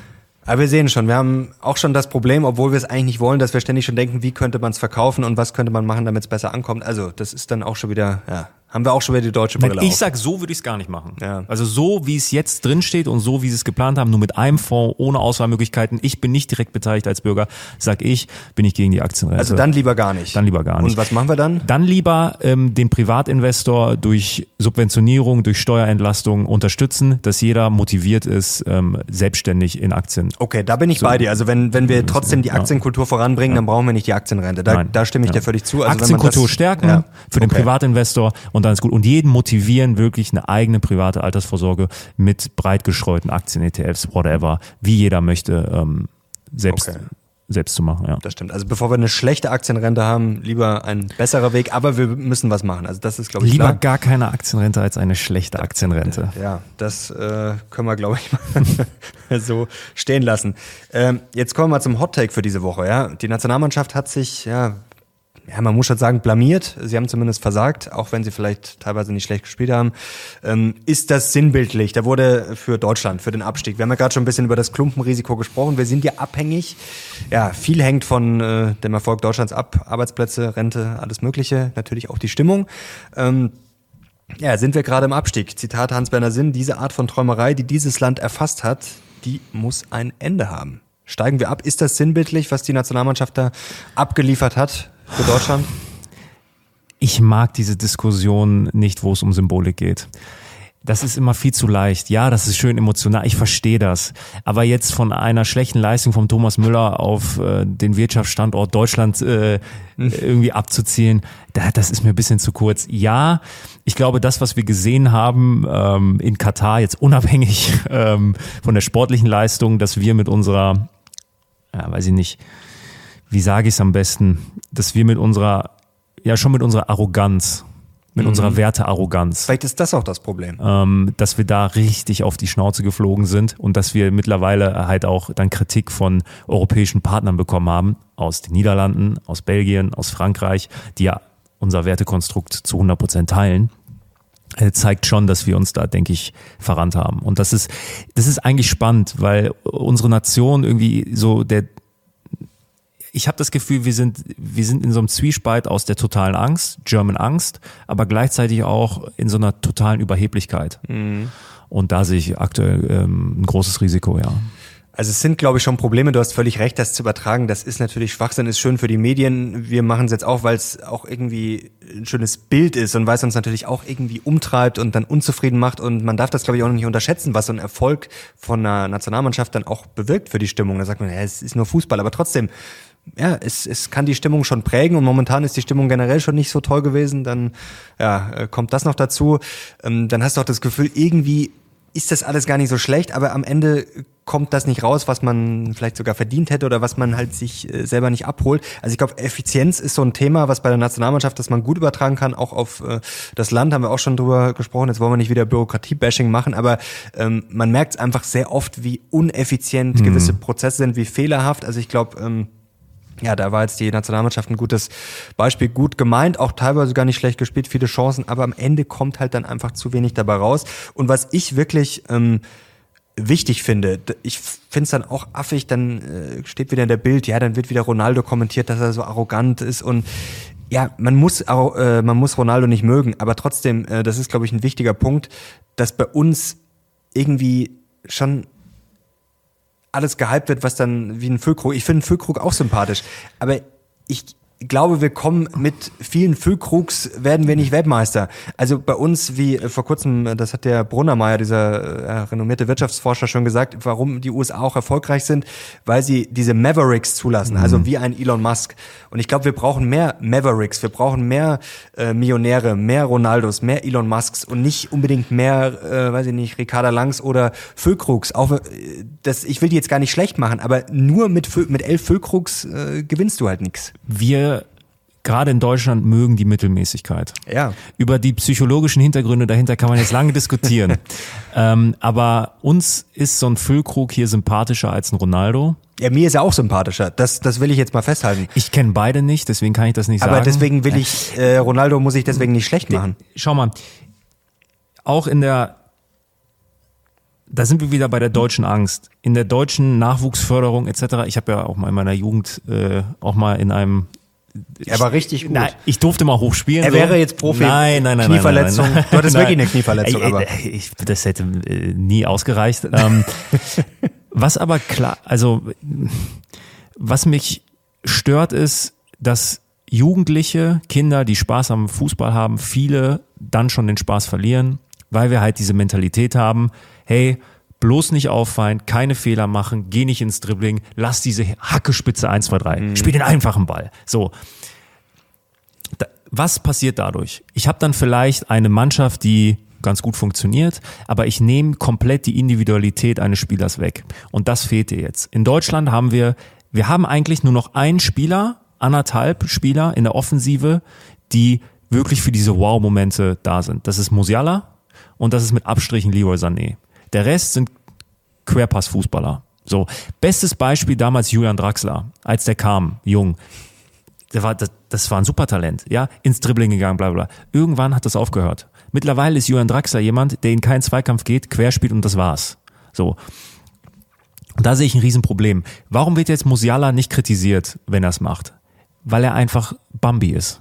Aber wir sehen schon, wir haben auch schon das Problem, obwohl wir es eigentlich nicht wollen, dass wir ständig schon denken, wie könnte man es verkaufen und was könnte man machen, damit es besser ankommt. Also das ist dann auch schon wieder, ja, haben wir auch schon wieder die deutsche Brille Ich auf. sag, so würde ich es gar nicht machen. Ja. Also so, wie es jetzt drin steht und so, wie sie es geplant haben, nur mit einem Fonds, ohne Auswahlmöglichkeiten. Ich bin nicht direkt beteiligt als Bürger, sag ich, bin ich gegen die Aktienrente. Also dann lieber gar nicht. Dann lieber gar nicht. Und was machen wir dann? Dann lieber ähm, den Privatinvestor durch Subventionierung, durch Steuerentlastung unterstützen, dass jeder motiviert ist, ähm, selbstständig in Aktien. Okay, da bin ich so, bei dir. Also wenn, wenn wir trotzdem die Aktienkultur voranbringen, ja. dann brauchen wir nicht die Aktienrente. Da, da stimme ich ja. dir völlig zu. Also Aktienkultur stärken ja. für den Privatinvestor und dann ist gut. Und jeden motivieren, wirklich eine eigene private Altersvorsorge mit breit gestreuten Aktien, ETFs, whatever, wie jeder möchte, ähm, selbst. Okay selbst zu machen, ja. Das stimmt. Also bevor wir eine schlechte Aktienrente haben, lieber ein besserer Weg, aber wir müssen was machen. Also das ist, glaube ich, Lieber klar. gar keine Aktienrente als eine schlechte Aktienrente. Ja, das äh, können wir, glaube ich, so stehen lassen. Ähm, jetzt kommen wir mal zum Hot Take für diese Woche. Ja, Die Nationalmannschaft hat sich, ja, ja, man muss schon sagen, blamiert. Sie haben zumindest versagt, auch wenn sie vielleicht teilweise nicht schlecht gespielt haben. Ähm, ist das sinnbildlich? Da wurde für Deutschland, für den Abstieg. Wir haben ja gerade schon ein bisschen über das Klumpenrisiko gesprochen. Wir sind ja abhängig. Ja, viel hängt von äh, dem Erfolg Deutschlands ab. Arbeitsplätze, Rente, alles Mögliche. Natürlich auch die Stimmung. Ähm, Ja, sind wir gerade im Abstieg. Zitat Hans-Berner Sinn, diese Art von Träumerei, die dieses Land erfasst hat, die muss ein Ende haben. Steigen wir ab. Ist das sinnbildlich, was die Nationalmannschaft da abgeliefert hat für Deutschland? Ich mag diese Diskussion nicht, wo es um Symbolik geht das ist immer viel zu leicht. Ja, das ist schön emotional. Ich verstehe das. Aber jetzt von einer schlechten Leistung von Thomas Müller auf äh, den Wirtschaftsstandort Deutschland äh, irgendwie abzuzielen, da, das ist mir ein bisschen zu kurz. Ja, ich glaube, das, was wir gesehen haben ähm, in Katar, jetzt unabhängig ähm, von der sportlichen Leistung, dass wir mit unserer, ja, weiß ich nicht, wie sage ich es am besten, dass wir mit unserer, ja schon mit unserer Arroganz mit mhm. unserer Wertearroganz. Vielleicht ist das auch das Problem. Ähm, dass wir da richtig auf die Schnauze geflogen sind und dass wir mittlerweile halt auch dann Kritik von europäischen Partnern bekommen haben, aus den Niederlanden, aus Belgien, aus Frankreich, die ja unser Wertekonstrukt zu 100 Prozent teilen äh, zeigt schon, dass wir uns da, denke ich, verrannt haben. Und das ist, das ist eigentlich spannend, weil unsere Nation irgendwie so der, ich habe das Gefühl, wir sind, wir sind in so einem Zwiespalt aus der totalen Angst, German Angst, aber gleichzeitig auch in so einer totalen Überheblichkeit. Mhm. Und da sehe ich aktuell ähm, ein großes Risiko, ja. Also es sind, glaube ich, schon Probleme. Du hast völlig recht, das zu übertragen. Das ist natürlich Schwachsinn, ist schön für die Medien. Wir machen es jetzt auch, weil es auch irgendwie ein schönes Bild ist und weil es uns natürlich auch irgendwie umtreibt und dann unzufrieden macht. Und man darf das, glaube ich, auch nicht unterschätzen, was so ein Erfolg von einer Nationalmannschaft dann auch bewirkt für die Stimmung. Da sagt man, ja, es ist nur Fußball. Aber trotzdem, ja, es, es kann die Stimmung schon prägen und momentan ist die Stimmung generell schon nicht so toll gewesen, dann ja, äh, kommt das noch dazu. Ähm, dann hast du auch das Gefühl, irgendwie ist das alles gar nicht so schlecht, aber am Ende kommt das nicht raus, was man vielleicht sogar verdient hätte oder was man halt sich äh, selber nicht abholt. Also ich glaube, Effizienz ist so ein Thema, was bei der Nationalmannschaft, das man gut übertragen kann, auch auf äh, das Land, haben wir auch schon drüber gesprochen. Jetzt wollen wir nicht wieder Bürokratie-Bashing machen, aber ähm, man merkt es einfach sehr oft, wie uneffizient mhm. gewisse Prozesse sind, wie fehlerhaft. Also ich glaube, ähm, ja, da war jetzt die Nationalmannschaft ein gutes Beispiel, gut gemeint, auch teilweise gar nicht schlecht gespielt, viele Chancen, aber am Ende kommt halt dann einfach zu wenig dabei raus. Und was ich wirklich ähm, wichtig finde, ich finde es dann auch affig, dann äh, steht wieder in der Bild, ja, dann wird wieder Ronaldo kommentiert, dass er so arrogant ist und ja, man muss äh, man muss Ronaldo nicht mögen, aber trotzdem, äh, das ist, glaube ich, ein wichtiger Punkt, dass bei uns irgendwie schon alles gehypt wird, was dann wie ein Füllkrug. Ich finde Füllkrug auch sympathisch, aber ich glaube, wir kommen mit vielen Füllkrugs, werden wir nicht Weltmeister. Also bei uns, wie äh, vor kurzem, äh, das hat der Brunnermeier, dieser äh, renommierte Wirtschaftsforscher, schon gesagt, warum die USA auch erfolgreich sind, weil sie diese Mavericks zulassen, also mhm. wie ein Elon Musk. Und ich glaube, wir brauchen mehr Mavericks, wir brauchen mehr äh, Millionäre, mehr Ronaldos, mehr Elon Musks und nicht unbedingt mehr, äh, weiß ich nicht, Ricarda Langs oder Füllkrugs. Auch das, ich will die jetzt gar nicht schlecht machen, aber nur mit, mit elf Füllkrugs äh, gewinnst du halt nichts. Wir gerade in Deutschland mögen die Mittelmäßigkeit. Ja. Über die psychologischen Hintergründe dahinter kann man jetzt lange diskutieren. ähm, aber uns ist so ein Füllkrug hier sympathischer als ein Ronaldo. Ja, mir ist er auch sympathischer. Das, das will ich jetzt mal festhalten. Ich kenne beide nicht, deswegen kann ich das nicht aber sagen. Aber deswegen will ich, äh, Ronaldo muss ich deswegen nicht schlecht machen. Schau mal, auch in der da sind wir wieder bei der deutschen Angst. In der deutschen Nachwuchsförderung etc. Ich habe ja auch mal in meiner Jugend äh, auch mal in einem er war richtig gut. Nein, ich durfte mal hochspielen. Er so. wäre jetzt Profi. Nein, nein, nein. Knieverletzung. Nein, nein, nein. Du hattest wirklich eine Knieverletzung. aber. Ich, das hätte äh, nie ausgereicht. Ähm, was aber klar, also was mich stört ist, dass Jugendliche, Kinder, die Spaß am Fußball haben, viele dann schon den Spaß verlieren, weil wir halt diese Mentalität haben, hey, bloß nicht auffallen, keine Fehler machen, geh nicht ins Dribbling, lass diese Hackespitze 1, 2, 3, mhm. spiel den einfachen Ball. So. was passiert dadurch? Ich habe dann vielleicht eine Mannschaft, die ganz gut funktioniert, aber ich nehme komplett die Individualität eines Spielers weg. Und das fehlt dir jetzt. In Deutschland haben wir, wir haben eigentlich nur noch einen Spieler, anderthalb Spieler in der Offensive, die wirklich für diese Wow-Momente da sind. Das ist Musiala und das ist mit Abstrichen Leroy Sané. Der Rest sind Querpass-Fußballer. So, bestes Beispiel damals Julian Draxler, als der kam, jung. Der war, das, das war ein Supertalent, ja, ins Dribbling gegangen, bla bla. Irgendwann hat das aufgehört. Mittlerweile ist Julian Draxler jemand, der in keinen Zweikampf geht, querspielt und das war's. So. Und da sehe ich ein Riesenproblem. Warum wird jetzt Musiala nicht kritisiert, wenn er es macht? Weil er einfach Bambi ist.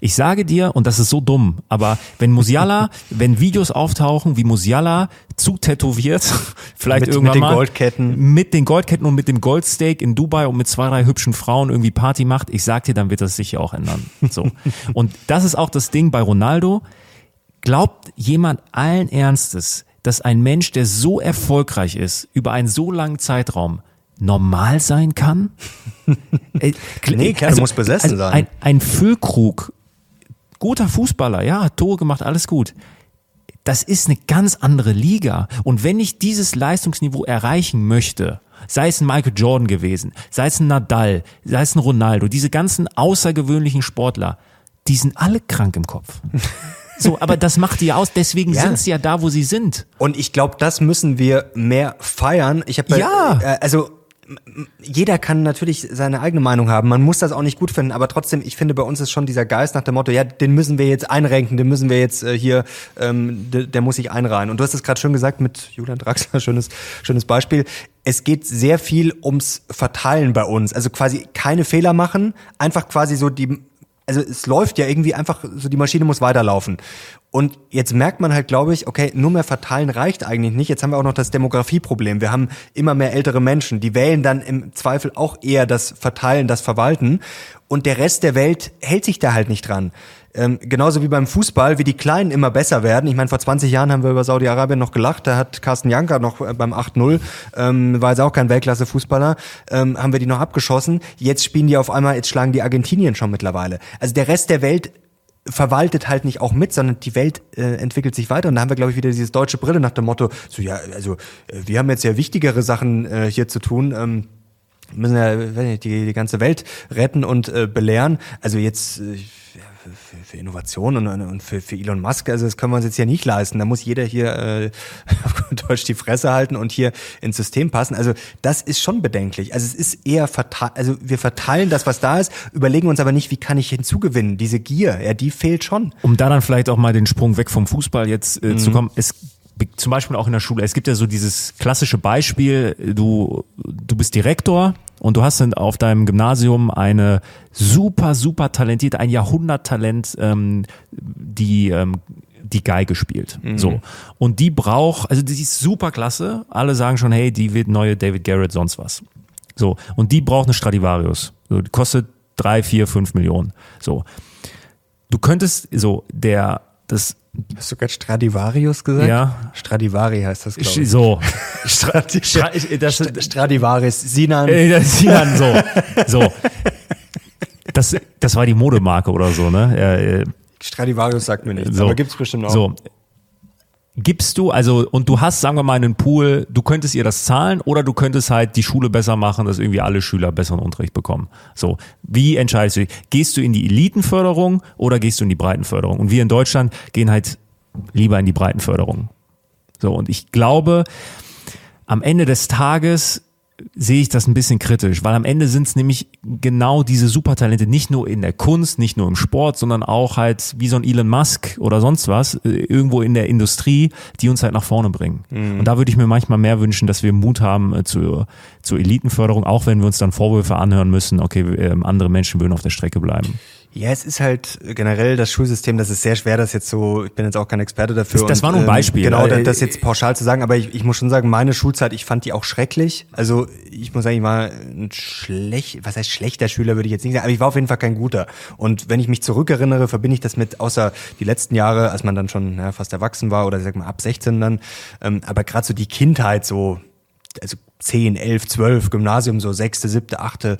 Ich sage dir, und das ist so dumm, aber wenn Musiala, wenn Videos auftauchen, wie Musiala zu tätowiert, vielleicht mit, irgendwann mit den mal, Goldketten. mit den Goldketten und mit dem Goldsteak in Dubai und mit zwei, drei hübschen Frauen irgendwie Party macht, ich sag dir, dann wird das sich ja auch ändern. So. und das ist auch das Ding bei Ronaldo. Glaubt jemand allen Ernstes, dass ein Mensch, der so erfolgreich ist, über einen so langen Zeitraum, normal sein kann? äh, nee, klar, also, muss besessen also sein. Ein, ein Füllkrug, guter Fußballer, ja, hat Tore gemacht, alles gut. Das ist eine ganz andere Liga. Und wenn ich dieses Leistungsniveau erreichen möchte, sei es ein Michael Jordan gewesen, sei es ein Nadal, sei es ein Ronaldo, diese ganzen außergewöhnlichen Sportler, die sind alle krank im Kopf. So, aber das macht die aus, deswegen ja. sind sie ja da, wo sie sind. Und ich glaube, das müssen wir mehr feiern. Ich habe ja. Äh, also jeder kann natürlich seine eigene Meinung haben. Man muss das auch nicht gut finden, aber trotzdem, ich finde, bei uns ist schon dieser Geist nach dem Motto, ja, den müssen wir jetzt einrenken, den müssen wir jetzt äh, hier, ähm, der, der muss sich einreihen. Und du hast es gerade schön gesagt mit Julian Draxler, schönes, schönes Beispiel. Es geht sehr viel ums Verteilen bei uns. Also quasi keine Fehler machen, einfach quasi so die also es läuft ja irgendwie einfach, so die Maschine muss weiterlaufen. Und jetzt merkt man halt, glaube ich, okay, nur mehr verteilen reicht eigentlich nicht. Jetzt haben wir auch noch das Demografieproblem. Wir haben immer mehr ältere Menschen. Die wählen dann im Zweifel auch eher das Verteilen, das Verwalten. Und der Rest der Welt hält sich da halt nicht dran. Ähm, genauso wie beim Fußball, wie die Kleinen immer besser werden. Ich meine, vor 20 Jahren haben wir über Saudi-Arabien noch gelacht, da hat Carsten Janka noch äh, beim 8-0, ähm, war jetzt auch kein Weltklasse-Fußballer, ähm, haben wir die noch abgeschossen. Jetzt spielen die auf einmal, jetzt schlagen die Argentinien schon mittlerweile. Also der Rest der Welt verwaltet halt nicht auch mit, sondern die Welt äh, entwickelt sich weiter. Und da haben wir, glaube ich, wieder dieses deutsche Brille nach dem Motto, so ja, also äh, wir haben jetzt ja wichtigere Sachen äh, hier zu tun. Ähm, müssen ja die, die ganze Welt retten und äh, belehren. Also jetzt äh, für, für Innovation und, und für, für Elon Musk, also das können wir uns jetzt hier nicht leisten. Da muss jeder hier äh, auf Deutsch die Fresse halten und hier ins System passen. Also das ist schon bedenklich. Also es ist eher verteilt, also wir verteilen das, was da ist, überlegen uns aber nicht, wie kann ich hinzugewinnen. Diese Gier, ja, die fehlt schon. Um da dann vielleicht auch mal den Sprung weg vom Fußball jetzt äh, mhm. zu kommen. Es zum Beispiel auch in der Schule. Es gibt ja so dieses klassische Beispiel, du, du bist Direktor und du hast dann auf deinem Gymnasium eine super, super talentierte, ein Jahrhunderttalent, ähm, die ähm, die Geige spielt. Mhm. So. Und die braucht, also die ist super klasse. Alle sagen schon, hey, die wird neue David Garrett, sonst was. So. Und die braucht eine Stradivarius. So, die kostet drei, vier, fünf Millionen. So. Du könntest, so, der, das Hast du gerade Stradivarius gesagt? Ja. Stradivari heißt das, glaube ich. So. Strati Stra das, Stradivaris, Sinan. Äh, Sinan, so. so. Das, das war die Modemarke oder so, ne? Äh, Stradivarius sagt mir nichts, so. aber gibt's bestimmt auch. So gibst du, also, und du hast, sagen wir mal, einen Pool, du könntest ihr das zahlen oder du könntest halt die Schule besser machen, dass irgendwie alle Schüler besseren Unterricht bekommen. So, wie entscheidest du? Gehst du in die Elitenförderung oder gehst du in die Breitenförderung? Und wir in Deutschland gehen halt lieber in die Breitenförderung. So, und ich glaube, am Ende des Tages sehe ich das ein bisschen kritisch, weil am Ende sind es nämlich genau diese Supertalente, nicht nur in der Kunst, nicht nur im Sport, sondern auch halt wie so ein Elon Musk oder sonst was, äh, irgendwo in der Industrie, die uns halt nach vorne bringen. Mhm. Und da würde ich mir manchmal mehr wünschen, dass wir Mut haben äh, zur, zur Elitenförderung, auch wenn wir uns dann Vorwürfe anhören müssen, okay, äh, andere Menschen würden auf der Strecke bleiben. Ja, es ist halt generell das Schulsystem, das ist sehr schwer, das jetzt so, ich bin jetzt auch kein Experte dafür. Das, das war nur ein ähm, Beispiel. Ähm, genau, das, das jetzt pauschal zu sagen, aber ich, ich muss schon sagen, meine Schulzeit, ich fand die auch schrecklich. Also ich muss sagen, ich war ein schlecht, was heißt schlechter Schüler, würde ich jetzt nicht sagen, aber ich war auf jeden Fall kein guter. Und wenn ich mich zurückerinnere, verbinde ich das mit, außer die letzten Jahre, als man dann schon ja, fast erwachsen war oder sag mal ab 16 dann, ähm, aber gerade so die Kindheit so, also 10, 11, 12, Gymnasium, so sechste, siebte, achte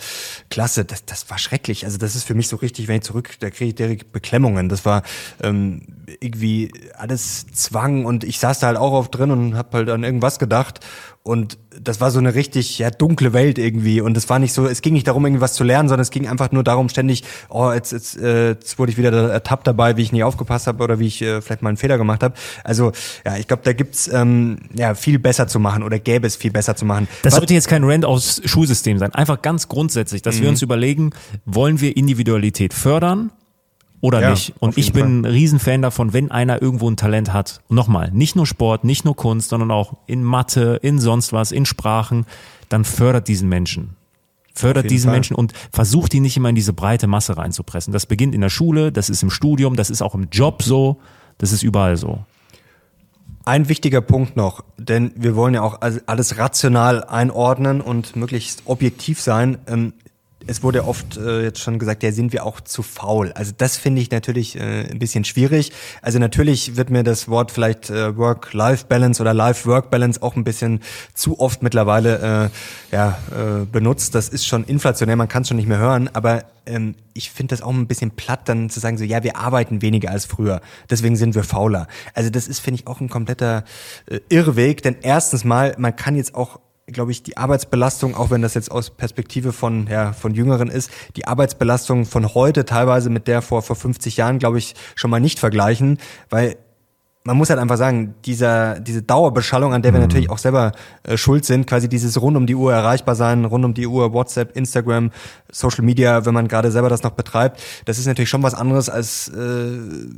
Klasse, das, das war schrecklich. Also das ist für mich so richtig, wenn ich zurück, da kriege ich direkt Beklemmungen. Das war ähm, irgendwie alles Zwang und ich saß da halt auch oft drin und habe halt an irgendwas gedacht und das war so eine richtig ja, dunkle Welt irgendwie. Und es war nicht so, es ging nicht darum, irgendwas zu lernen, sondern es ging einfach nur darum, ständig, oh, jetzt, jetzt, äh, jetzt wurde ich wieder ertappt dabei, wie ich nie aufgepasst habe oder wie ich äh, vielleicht mal einen Fehler gemacht habe. Also ja, ich glaube, da gibt's ähm, ja viel besser zu machen oder gäbe es viel besser zu machen. Das sollte jetzt kein Rand aufs Schulsystem sein. Einfach ganz grundsätzlich, dass mhm. wir uns überlegen, wollen wir Individualität fördern oder ja, nicht. Und ich bin Fall. ein Riesenfan davon, wenn einer irgendwo ein Talent hat. Und nochmal, nicht nur Sport, nicht nur Kunst, sondern auch in Mathe, in sonst was, in Sprachen, dann fördert diesen Menschen. Fördert diese Fall. Menschen und versucht die nicht immer in diese breite Masse reinzupressen. Das beginnt in der Schule, das ist im Studium, das ist auch im Job so, das ist überall so. Ein wichtiger Punkt noch, denn wir wollen ja auch alles rational einordnen und möglichst objektiv sein. Es wurde oft äh, jetzt schon gesagt, ja, sind wir auch zu faul. Also das finde ich natürlich äh, ein bisschen schwierig. Also natürlich wird mir das Wort vielleicht äh, Work-Life-Balance oder Life-Work-Balance auch ein bisschen zu oft mittlerweile äh, ja, äh, benutzt. Das ist schon inflationär, man kann es schon nicht mehr hören. Aber ähm, ich finde das auch ein bisschen platt, dann zu sagen, so ja, wir arbeiten weniger als früher, deswegen sind wir fauler. Also das ist, finde ich, auch ein kompletter äh, Irrweg. Denn erstens mal, man kann jetzt auch glaube ich, die Arbeitsbelastung, auch wenn das jetzt aus Perspektive von, ja, von Jüngeren ist, die Arbeitsbelastung von heute teilweise mit der vor, vor 50 Jahren, glaube ich, schon mal nicht vergleichen, weil man muss halt einfach sagen, dieser, diese Dauerbeschallung, an der wir mhm. natürlich auch selber äh, schuld sind, quasi dieses rund um die Uhr erreichbar sein, rund um die Uhr WhatsApp, Instagram, Social Media, wenn man gerade selber das noch betreibt, das ist natürlich schon was anderes als, äh, sagen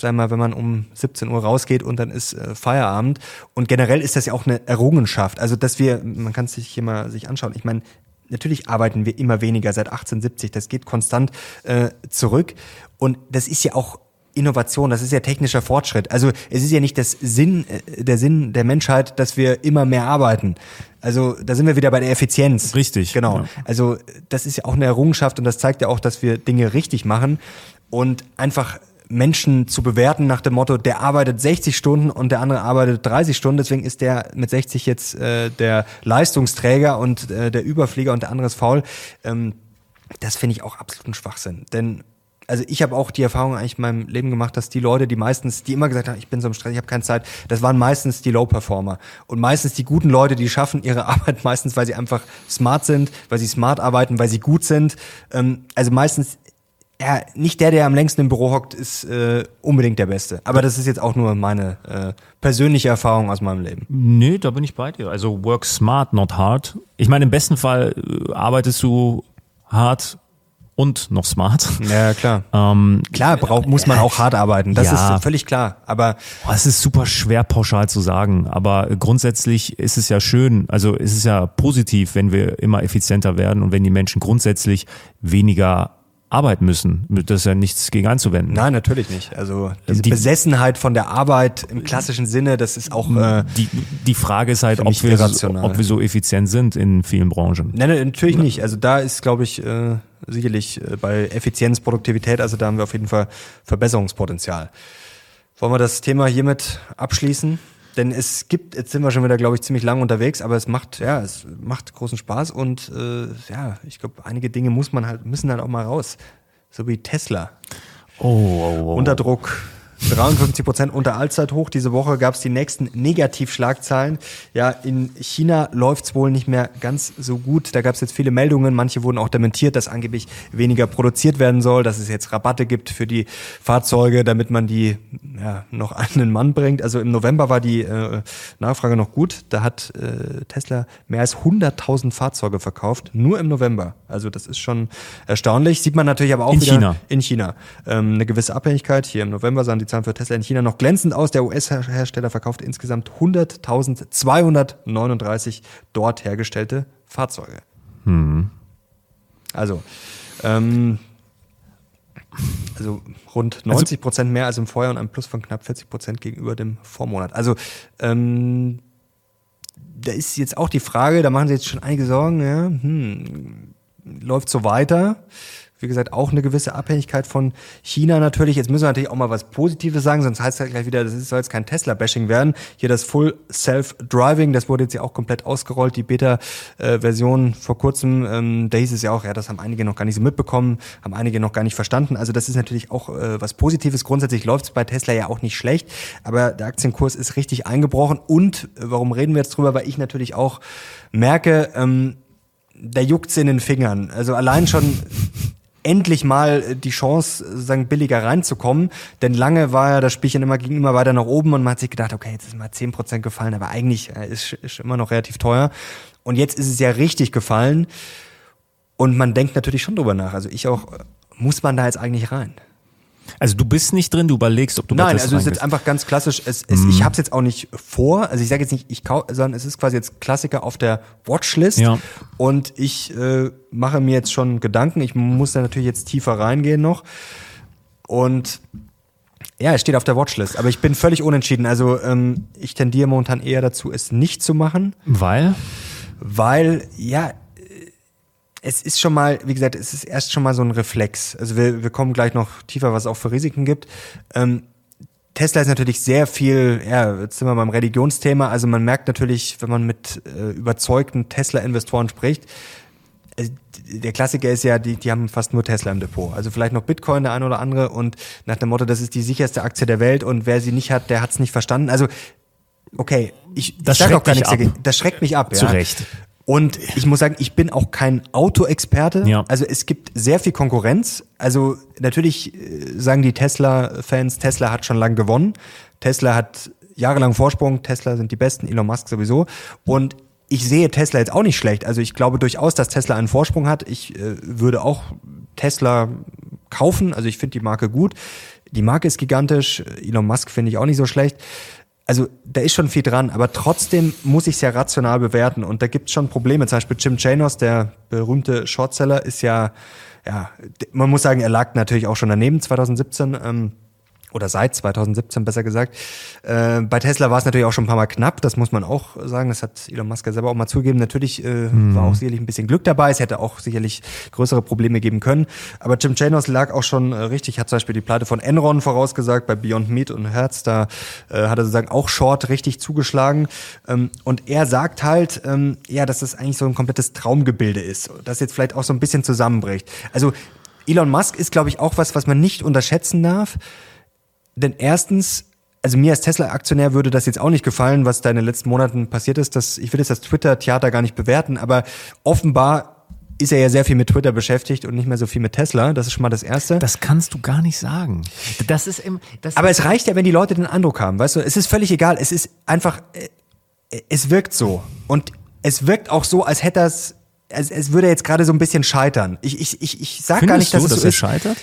wir mal, wenn man um 17 Uhr rausgeht und dann ist äh, Feierabend. Und generell ist das ja auch eine Errungenschaft. Also, dass wir, man kann es sich hier mal sich anschauen. Ich meine, Natürlich arbeiten wir immer weniger seit 1870. Das geht konstant äh, zurück. Und das ist ja auch Innovation, das ist ja technischer Fortschritt. Also es ist ja nicht das Sinn, äh, der Sinn der Menschheit, dass wir immer mehr arbeiten. Also da sind wir wieder bei der Effizienz. Richtig. Genau. Ja. Also das ist ja auch eine Errungenschaft und das zeigt ja auch, dass wir Dinge richtig machen und einfach Menschen zu bewerten nach dem Motto, der arbeitet 60 Stunden und der andere arbeitet 30 Stunden, deswegen ist der mit 60 jetzt äh, der Leistungsträger und äh, der Überflieger und der andere ist faul. Ähm, das finde ich auch absoluten Schwachsinn. Denn also ich habe auch die Erfahrung eigentlich in meinem Leben gemacht, dass die Leute, die meistens, die immer gesagt haben, ich bin so im Stress, ich habe keine Zeit, das waren meistens die Low-Performer. Und meistens die guten Leute, die schaffen ihre Arbeit meistens, weil sie einfach smart sind, weil sie smart arbeiten, weil sie gut sind. Ähm, also meistens, ja, nicht der, der am längsten im Büro hockt, ist äh, unbedingt der Beste. Aber das ist jetzt auch nur meine äh, persönliche Erfahrung aus meinem Leben. Nee, da bin ich bei dir. Also work smart, not hard. Ich meine, im besten Fall äh, arbeitest du hart und noch smart. Ja, klar. Ähm, klar, braucht, muss man auch hart arbeiten. Das ja, ist völlig klar. Aber es ist super schwer pauschal zu sagen. Aber grundsätzlich ist es ja schön. Also ist es ja positiv, wenn wir immer effizienter werden und wenn die Menschen grundsätzlich weniger arbeiten müssen. Das ist ja nichts gegen einzuwenden. Nein, natürlich nicht. Also diese die, Besessenheit von der Arbeit im klassischen Sinne, das ist auch. Äh, die, die Frage ist halt, ob wir, so, ob wir so effizient sind in vielen Branchen. Nein, nein natürlich nicht. Also da ist, glaube ich, äh, sicherlich äh, bei Effizienz, Produktivität, also da haben wir auf jeden Fall Verbesserungspotenzial. Wollen wir das Thema hiermit abschließen? Denn es gibt, jetzt sind wir schon wieder, glaube ich, ziemlich lang unterwegs, aber es macht, ja, es macht großen Spaß und äh, ja, ich glaube, einige Dinge muss man halt, müssen halt auch mal raus. So wie Tesla. Oh, oh, oh. Unter Druck. 53 Prozent unter Allzeithoch. Diese Woche gab es die nächsten Negativschlagzahlen. Ja, in China läuft's wohl nicht mehr ganz so gut. Da gab es jetzt viele Meldungen. Manche wurden auch dementiert, dass angeblich weniger produziert werden soll, dass es jetzt Rabatte gibt für die Fahrzeuge, damit man die ja, noch an den Mann bringt. Also im November war die äh, Nachfrage noch gut. Da hat äh, Tesla mehr als 100.000 Fahrzeuge verkauft, nur im November. Also das ist schon erstaunlich. Sieht man natürlich aber auch in wieder China. in China. Ähm, eine gewisse Abhängigkeit. Hier im November sahen die Zahlen für Tesla in China noch glänzend aus. Der US-Hersteller verkauft insgesamt 100.239 dort hergestellte Fahrzeuge. Hm. Also, ähm, also rund 90 also Prozent mehr als im Vorjahr und ein Plus von knapp 40 Prozent gegenüber dem Vormonat. Also ähm, da ist jetzt auch die Frage, da machen Sie jetzt schon einige Sorgen, ja, hm, läuft so weiter wie gesagt, auch eine gewisse Abhängigkeit von China natürlich. Jetzt müssen wir natürlich auch mal was Positives sagen, sonst heißt es halt gleich wieder, das soll jetzt kein Tesla-Bashing werden. Hier das Full Self-Driving, das wurde jetzt ja auch komplett ausgerollt, die Beta-Version vor kurzem. Ähm, da hieß es ja auch, ja, das haben einige noch gar nicht so mitbekommen, haben einige noch gar nicht verstanden. Also das ist natürlich auch äh, was Positives. Grundsätzlich läuft es bei Tesla ja auch nicht schlecht, aber der Aktienkurs ist richtig eingebrochen. Und äh, warum reden wir jetzt drüber? Weil ich natürlich auch merke, ähm, da juckt's in den Fingern. Also allein schon endlich mal äh, die Chance, sagen, billiger reinzukommen. Denn lange war ja das Spielchen immer, ging immer weiter nach oben und man hat sich gedacht, okay, jetzt ist mal zehn Prozent gefallen, aber eigentlich äh, ist, ist immer noch relativ teuer. Und jetzt ist es ja richtig gefallen. Und man denkt natürlich schon drüber nach. Also ich auch, muss man da jetzt eigentlich rein? Also du bist nicht drin, du überlegst, ob du Nein, also es ist jetzt einfach ganz klassisch. Es, es, mm. Ich habe es jetzt auch nicht vor. Also ich sage jetzt nicht, ich kau, sondern es ist quasi jetzt Klassiker auf der Watchlist. Ja. Und ich äh, mache mir jetzt schon Gedanken. Ich muss da natürlich jetzt tiefer reingehen noch. Und ja, es steht auf der Watchlist, aber ich bin völlig unentschieden. Also ähm, ich tendiere momentan eher dazu, es nicht zu machen. Weil? Weil, ja, es ist schon mal, wie gesagt, es ist erst schon mal so ein Reflex. Also wir, wir kommen gleich noch tiefer, was es auch für Risiken gibt. Ähm, Tesla ist natürlich sehr viel, ja, jetzt sind wir beim Religionsthema. Also man merkt natürlich, wenn man mit äh, überzeugten Tesla-Investoren spricht, äh, der Klassiker ist ja, die, die haben fast nur Tesla im Depot. Also vielleicht noch Bitcoin, der eine oder andere und nach dem Motto, das ist die sicherste Aktie der Welt und wer sie nicht hat, der hat es nicht verstanden. Also okay, ich, das ich sag auch gar nichts dagegen. Das schreckt mich ab. Zu ja. Recht. Und ich muss sagen, ich bin auch kein Autoexperte. Ja. Also es gibt sehr viel Konkurrenz. Also natürlich äh, sagen die Tesla-Fans, Tesla hat schon lange gewonnen. Tesla hat jahrelang Vorsprung. Tesla sind die Besten, Elon Musk sowieso. Und ich sehe Tesla jetzt auch nicht schlecht. Also ich glaube durchaus, dass Tesla einen Vorsprung hat. Ich äh, würde auch Tesla kaufen. Also ich finde die Marke gut. Die Marke ist gigantisch. Elon Musk finde ich auch nicht so schlecht also da ist schon viel dran, aber trotzdem muss ich es ja rational bewerten und da gibt es schon Probleme. Zum Beispiel Jim Chanos, der berühmte Shortseller, ist ja, ja, man muss sagen, er lag natürlich auch schon daneben 2017. Ähm, oder seit 2017 besser gesagt. Äh, bei Tesla war es natürlich auch schon ein paar Mal knapp, das muss man auch sagen. Das hat Elon Musk ja selber auch mal zugegeben. Natürlich äh, mhm. war auch sicherlich ein bisschen Glück dabei. Es hätte auch sicherlich größere Probleme geben können. Aber Jim Chanos lag auch schon äh, richtig, hat zum Beispiel die Pleite von Enron vorausgesagt bei Beyond Meat und Hertz. Da äh, hat er sozusagen auch Short richtig zugeschlagen. Ähm, und er sagt halt, ähm, ja, dass das eigentlich so ein komplettes Traumgebilde ist, das jetzt vielleicht auch so ein bisschen zusammenbricht. Also Elon Musk ist, glaube ich, auch was, was man nicht unterschätzen darf. Denn erstens, also mir als Tesla-Aktionär würde das jetzt auch nicht gefallen, was da in den letzten Monaten passiert ist. Dass, ich will jetzt das Twitter-Theater gar nicht bewerten, aber offenbar ist er ja sehr viel mit Twitter beschäftigt und nicht mehr so viel mit Tesla. Das ist schon mal das Erste. Das kannst du gar nicht sagen. Das ist im, das Aber es reicht ja, wenn die Leute den Eindruck haben, weißt du? Es ist völlig egal. Es ist einfach, äh, es wirkt so. Und es wirkt auch so, als hätte es, es, es würde jetzt gerade so ein bisschen scheitern. Ich, ich, ich, ich sag gar nicht, dass du, es so dass ist. scheitert?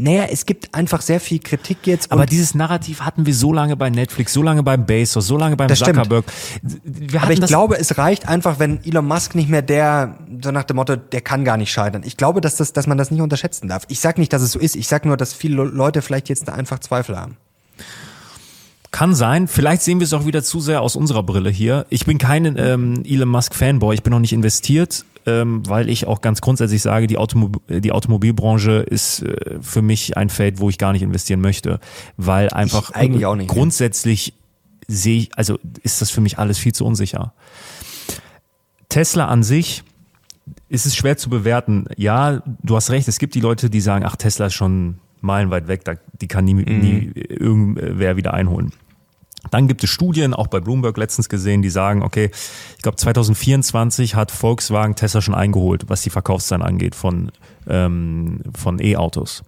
Naja, es gibt einfach sehr viel Kritik jetzt. Aber dieses Narrativ hatten wir so lange bei Netflix, so lange beim Bezos, so lange beim das Zuckerberg. Aber ich glaube, es reicht einfach, wenn Elon Musk nicht mehr der, so nach dem Motto, der kann gar nicht scheitern. Ich glaube, dass, das, dass man das nicht unterschätzen darf. Ich sag nicht, dass es so ist. Ich sag nur, dass viele Leute vielleicht jetzt da einfach Zweifel haben. Kann sein. Vielleicht sehen wir es auch wieder zu sehr aus unserer Brille hier. Ich bin kein ähm, Elon Musk Fanboy. Ich bin noch nicht investiert ähm, weil ich auch ganz grundsätzlich sage, die, Automobil die Automobilbranche ist äh, für mich ein Feld, wo ich gar nicht investieren möchte, weil einfach ich eigentlich auch nicht, grundsätzlich sehe ich, also ist das für mich alles viel zu unsicher. Tesla an sich ist es schwer zu bewerten. Ja, du hast recht, es gibt die Leute, die sagen, ach, Tesla ist schon meilenweit weg, die kann nie, mhm. nie irgendwer wieder einholen. Dann gibt es Studien, auch bei Bloomberg letztens gesehen, die sagen, okay, ich glaube 2024 hat Volkswagen Tesla schon eingeholt, was die Verkaufszahlen angeht von, ähm, von E-Autos.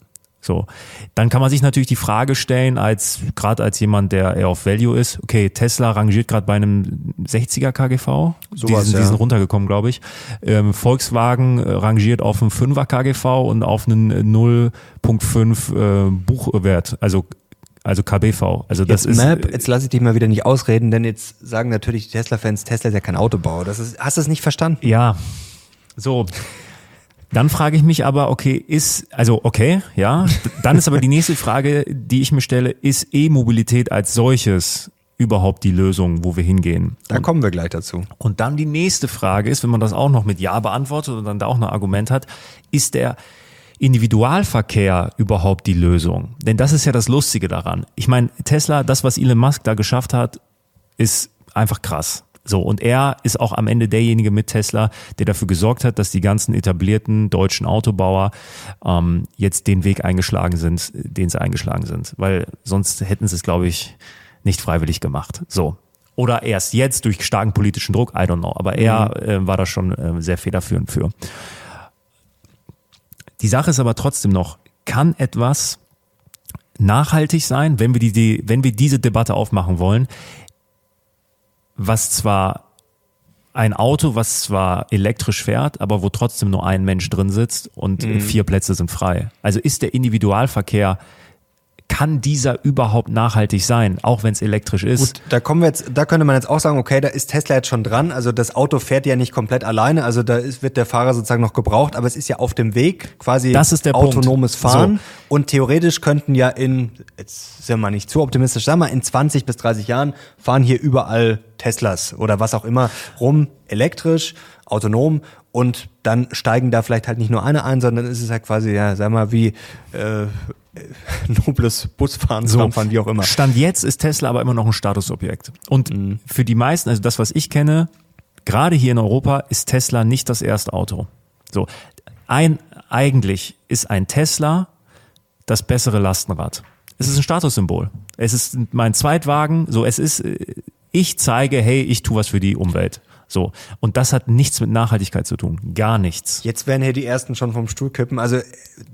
So, dann kann man sich natürlich die Frage stellen, als gerade als jemand, der eher auf Value ist, okay, Tesla rangiert gerade bei einem 60er KGV, so die, sind, ja. die sind runtergekommen, glaube ich. Ähm, Volkswagen rangiert auf einem 5er KGV und auf einen 0.5 äh, Buchwert, also also KBV. Also das jetzt ist. Map, jetzt lasse ich dich mal wieder nicht ausreden, denn jetzt sagen natürlich die Tesla-Fans, Tesla ist ja kein Autobauer. Das ist, hast du es nicht verstanden? Ja. So. Dann frage ich mich aber, okay, ist, also okay, ja. Dann ist aber die nächste Frage, die ich mir stelle, ist E-Mobilität als solches überhaupt die Lösung, wo wir hingehen? Da und, kommen wir gleich dazu. Und dann die nächste Frage ist, wenn man das auch noch mit Ja beantwortet und dann da auch ein Argument hat, ist der Individualverkehr überhaupt die Lösung? Denn das ist ja das Lustige daran. Ich meine, Tesla, das, was Elon Musk da geschafft hat, ist einfach krass. So, und er ist auch am Ende derjenige mit Tesla, der dafür gesorgt hat, dass die ganzen etablierten deutschen Autobauer ähm, jetzt den Weg eingeschlagen sind, den sie eingeschlagen sind. Weil sonst hätten sie es, glaube ich, nicht freiwillig gemacht. So. Oder erst jetzt durch starken politischen Druck, I don't know. Aber er mhm. äh, war da schon äh, sehr federführend für. Die Sache ist aber trotzdem noch, kann etwas nachhaltig sein, wenn wir, die, die, wenn wir diese Debatte aufmachen wollen, was zwar ein Auto, was zwar elektrisch fährt, aber wo trotzdem nur ein Mensch drin sitzt und mhm. vier Plätze sind frei. Also ist der Individualverkehr kann dieser überhaupt nachhaltig sein, auch wenn es elektrisch ist? Gut, da kommen wir jetzt, da könnte man jetzt auch sagen, okay, da ist Tesla jetzt schon dran. Also das Auto fährt ja nicht komplett alleine, also da ist, wird der Fahrer sozusagen noch gebraucht, aber es ist ja auf dem Weg quasi das ist der autonomes Punkt. Fahren. So. Und theoretisch könnten ja in, jetzt sind wir nicht zu optimistisch, sagen wir in 20 bis 30 Jahren fahren hier überall Teslas oder was auch immer rum, elektrisch, autonom und dann steigen da vielleicht halt nicht nur eine ein, sondern ist es halt quasi, ja, sag mal, wie äh, nobles Busfahren, so, Tramfahren, wie auch immer. Stand jetzt ist Tesla aber immer noch ein Statusobjekt. Und mhm. für die meisten, also das, was ich kenne, gerade hier in Europa, ist Tesla nicht das erste Auto. So, ein, eigentlich ist ein Tesla das bessere Lastenrad. Es ist ein Statussymbol. Es ist mein Zweitwagen. So, es ist, ich zeige, hey, ich tue was für die Umwelt. So. Und das hat nichts mit Nachhaltigkeit zu tun. Gar nichts. Jetzt werden hier die ersten schon vom Stuhl kippen. Also,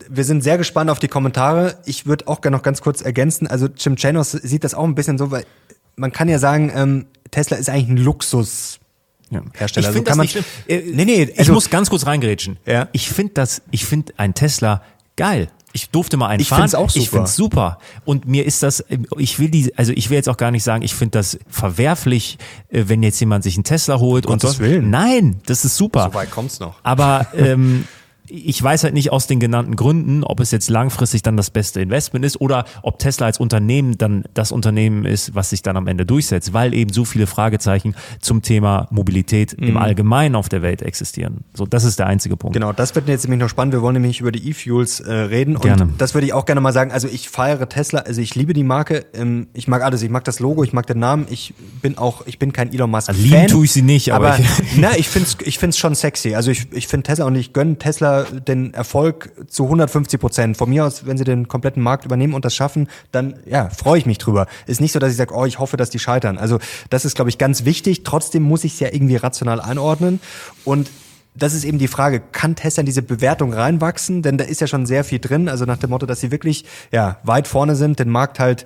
wir sind sehr gespannt auf die Kommentare. Ich würde auch gerne noch ganz kurz ergänzen. Also, Jim Chanos sieht das auch ein bisschen so, weil man kann ja sagen, ähm, Tesla ist eigentlich ein Luxus. Ja. Hersteller. Ich also das nicht schlimm. Äh, nee, nee, also, ich muss ganz kurz reingrätschen. Ja. Ich finde das, ich finde ein Tesla geil. Ich durfte mal einen ich fahren. Find's auch super. Ich finde es super. Und mir ist das, ich will die, also ich will jetzt auch gar nicht sagen, ich finde das verwerflich, äh, wenn jetzt jemand sich einen Tesla holt um und so. Willen. Nein, das ist super. So weit kommt's noch. Aber ähm, ich weiß halt nicht aus den genannten Gründen, ob es jetzt langfristig dann das beste Investment ist oder ob Tesla als Unternehmen dann das Unternehmen ist, was sich dann am Ende durchsetzt, weil eben so viele Fragezeichen zum Thema Mobilität mhm. im Allgemeinen auf der Welt existieren. So, das ist der einzige Punkt. Genau, das wird jetzt nämlich noch spannend. Wir wollen nämlich über die E-Fuels äh, reden. Und gerne. das würde ich auch gerne mal sagen. Also ich feiere Tesla, also ich liebe die Marke. Ähm, ich mag alles. Ich mag das Logo, ich mag den Namen. Ich bin auch, ich bin kein Elon Musk. Also lieben tue ich sie nicht, aber, aber ich, na, ich finde es ich find's schon sexy. Also ich, ich finde Tesla und ich gönne Tesla den Erfolg zu 150 Prozent. Von mir aus, wenn sie den kompletten Markt übernehmen und das schaffen, dann ja, freue ich mich drüber. Ist nicht so, dass ich sage, oh, ich hoffe, dass die scheitern. Also das ist, glaube ich, ganz wichtig. Trotzdem muss ich es ja irgendwie rational einordnen. Und das ist eben die Frage, kann Tesla in diese Bewertung reinwachsen? Denn da ist ja schon sehr viel drin. Also nach dem Motto, dass sie wirklich ja, weit vorne sind, den Markt halt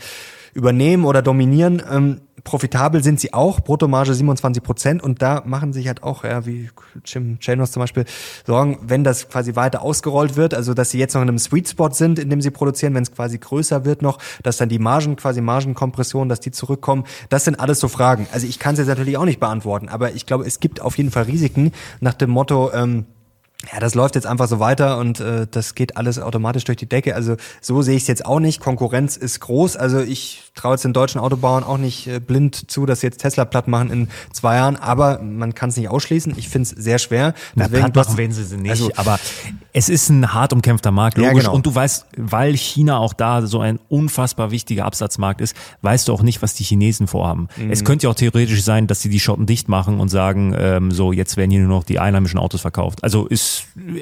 übernehmen oder dominieren. Ähm, profitabel sind sie auch, Bruttomarge 27 Prozent und da machen sich halt auch, ja, wie Jim Chanos zum Beispiel, Sorgen, wenn das quasi weiter ausgerollt wird, also dass sie jetzt noch in einem Sweet Spot sind, in dem sie produzieren, wenn es quasi größer wird noch, dass dann die Margen, quasi Margenkompression, dass die zurückkommen, das sind alles so Fragen. Also ich kann es jetzt natürlich auch nicht beantworten, aber ich glaube, es gibt auf jeden Fall Risiken nach dem Motto, ähm, ja, das läuft jetzt einfach so weiter und äh, das geht alles automatisch durch die Decke. Also so sehe ich es jetzt auch nicht. Konkurrenz ist groß. Also ich traue jetzt den deutschen Autobauern auch nicht äh, blind zu, dass sie jetzt Tesla platt machen in zwei Jahren. Aber man kann es nicht ausschließen. Ich finde es sehr schwer. Na, Deswegen, platt machen werden sie sie nicht. Also, aber es ist ein hart umkämpfter Markt, logisch. Ja, genau. Und du weißt, weil China auch da so ein unfassbar wichtiger Absatzmarkt ist, weißt du auch nicht, was die Chinesen vorhaben. Mhm. Es könnte ja auch theoretisch sein, dass sie die Schotten dicht machen und sagen, ähm, so jetzt werden hier nur noch die einheimischen Autos verkauft. Also ist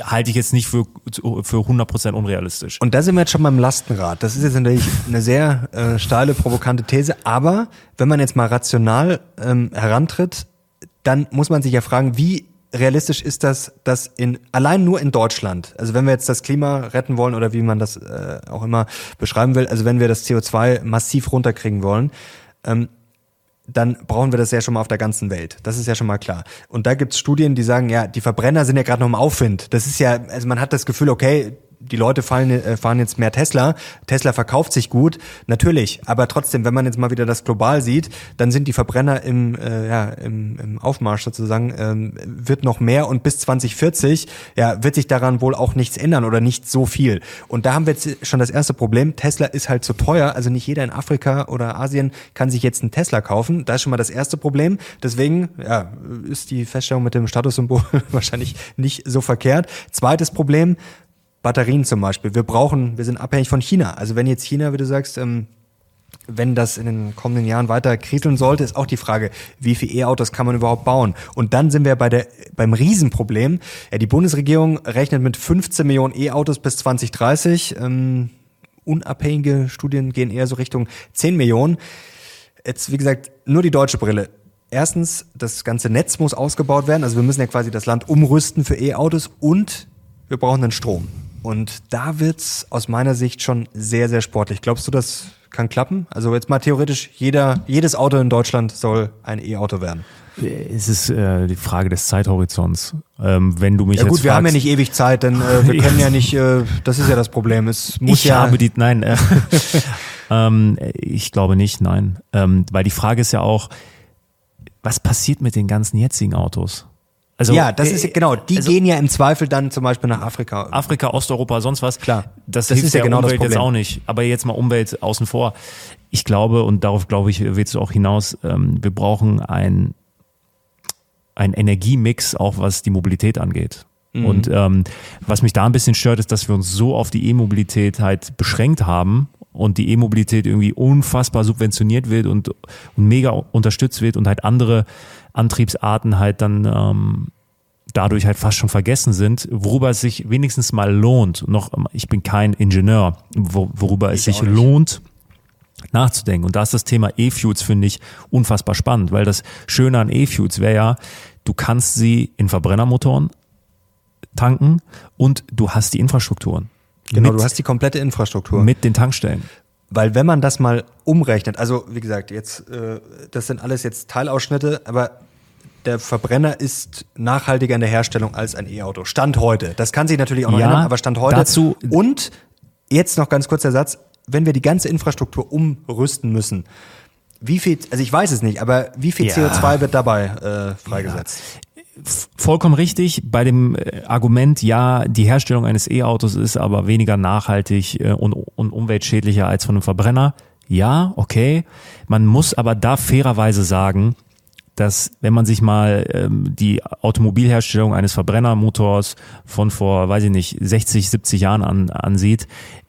halte ich jetzt nicht für für 100% unrealistisch. Und da sind wir jetzt schon beim Lastenrad. Das ist jetzt natürlich eine sehr äh, steile, provokante These. Aber wenn man jetzt mal rational ähm, herantritt, dann muss man sich ja fragen, wie realistisch ist das, dass in allein nur in Deutschland, also wenn wir jetzt das Klima retten wollen oder wie man das äh, auch immer beschreiben will, also wenn wir das CO2 massiv runterkriegen wollen, ähm, dann brauchen wir das ja schon mal auf der ganzen Welt. Das ist ja schon mal klar. Und da gibt's Studien, die sagen, ja, die Verbrenner sind ja gerade noch im Aufwind. Das ist ja, also man hat das Gefühl, okay, die Leute fallen, äh, fahren jetzt mehr Tesla. Tesla verkauft sich gut, natürlich. Aber trotzdem, wenn man jetzt mal wieder das global sieht, dann sind die Verbrenner im, äh, ja, im, im Aufmarsch sozusagen, ähm, wird noch mehr und bis 2040 ja, wird sich daran wohl auch nichts ändern oder nicht so viel. Und da haben wir jetzt schon das erste Problem. Tesla ist halt zu teuer. Also nicht jeder in Afrika oder Asien kann sich jetzt einen Tesla kaufen. Da ist schon mal das erste Problem. Deswegen ja, ist die Feststellung mit dem Statussymbol wahrscheinlich nicht so verkehrt. Zweites Problem, Batterien zum Beispiel. Wir brauchen, wir sind abhängig von China. Also wenn jetzt China, wie du sagst, ähm, wenn das in den kommenden Jahren weiter kriseln sollte, ist auch die Frage, wie viele E-Autos kann man überhaupt bauen? Und dann sind wir bei der, beim Riesenproblem. Ja, die Bundesregierung rechnet mit 15 Millionen E-Autos bis 2030. Ähm, unabhängige Studien gehen eher so Richtung 10 Millionen. Jetzt, wie gesagt, nur die deutsche Brille. Erstens, das ganze Netz muss ausgebaut werden. Also wir müssen ja quasi das Land umrüsten für E-Autos und wir brauchen den Strom. Und da wird's aus meiner Sicht schon sehr, sehr sportlich. Glaubst du, das kann klappen? Also jetzt mal theoretisch, jeder, jedes Auto in Deutschland soll ein E-Auto werden. Es ist äh, die Frage des Zeithorizonts. Ähm, wenn du mich ja gut, jetzt wir fragst, haben ja nicht ewig Zeit, denn äh, wir können ja nicht. Äh, das ist ja das Problem. Es muss ich ja. habe die. Nein. Äh, Ähm, ich glaube nicht, nein. Ähm, weil die Frage ist ja auch, was passiert mit den ganzen jetzigen Autos? Also, ja, das ist genau, die also, gehen ja im Zweifel dann zum Beispiel nach Afrika. Afrika, Osteuropa, sonst was. Klar. Das, das ist ja genau Umwelt das Problem. jetzt auch nicht. Aber jetzt mal Umwelt außen vor. Ich glaube, und darauf glaube ich, wird es auch hinaus, ähm, wir brauchen ein, ein Energiemix, auch was die Mobilität angeht. Mhm. Und ähm, was mich da ein bisschen stört, ist, dass wir uns so auf die E-Mobilität halt beschränkt haben und die E-Mobilität irgendwie unfassbar subventioniert wird und, und mega unterstützt wird und halt andere Antriebsarten halt dann ähm, dadurch halt fast schon vergessen sind, worüber es sich wenigstens mal lohnt. Noch, ich bin kein Ingenieur, wo, worüber ich es sich lohnt nachzudenken. Und da ist das Thema E-Fuels, finde ich, unfassbar spannend, weil das Schöne an E-Fuels wäre ja, du kannst sie in Verbrennermotoren tanken und du hast die Infrastrukturen. Genau, mit, du hast die komplette Infrastruktur. Mit den Tankstellen. Weil wenn man das mal umrechnet, also wie gesagt, jetzt äh, das sind alles jetzt Teilausschnitte, aber der Verbrenner ist nachhaltiger in der Herstellung als ein E-Auto. Stand heute. Das kann sich natürlich auch noch ja, ändern, aber Stand heute. Dazu und jetzt noch ganz kurz der Satz, wenn wir die ganze Infrastruktur umrüsten müssen, wie viel, also ich weiß es nicht, aber wie viel ja. CO2 wird dabei äh, freigesetzt? Ja. Vollkommen richtig. Bei dem äh, Argument, ja, die Herstellung eines E-Autos ist aber weniger nachhaltig äh, und, und umweltschädlicher als von einem Verbrenner. Ja, okay. Man muss aber da fairerweise sagen, dass wenn man sich mal ähm, die Automobilherstellung eines Verbrennermotors von vor, weiß ich nicht, 60, 70 Jahren an, ansieht,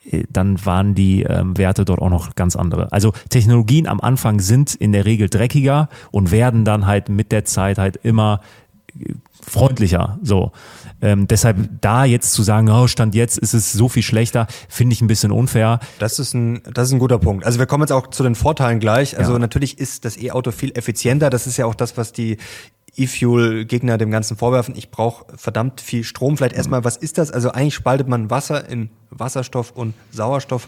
äh, dann waren die ähm, Werte dort auch noch ganz andere. Also Technologien am Anfang sind in der Regel dreckiger und werden dann halt mit der Zeit halt immer freundlicher. So. Ähm, deshalb da jetzt zu sagen, oh, Stand jetzt ist es so viel schlechter, finde ich ein bisschen unfair. Das ist ein, das ist ein guter Punkt. Also wir kommen jetzt auch zu den Vorteilen gleich. Also ja. natürlich ist das E-Auto viel effizienter. Das ist ja auch das, was die E-Fuel-Gegner dem Ganzen vorwerfen. Ich brauche verdammt viel Strom. Vielleicht erstmal, was ist das? Also eigentlich spaltet man Wasser in Wasserstoff und Sauerstoff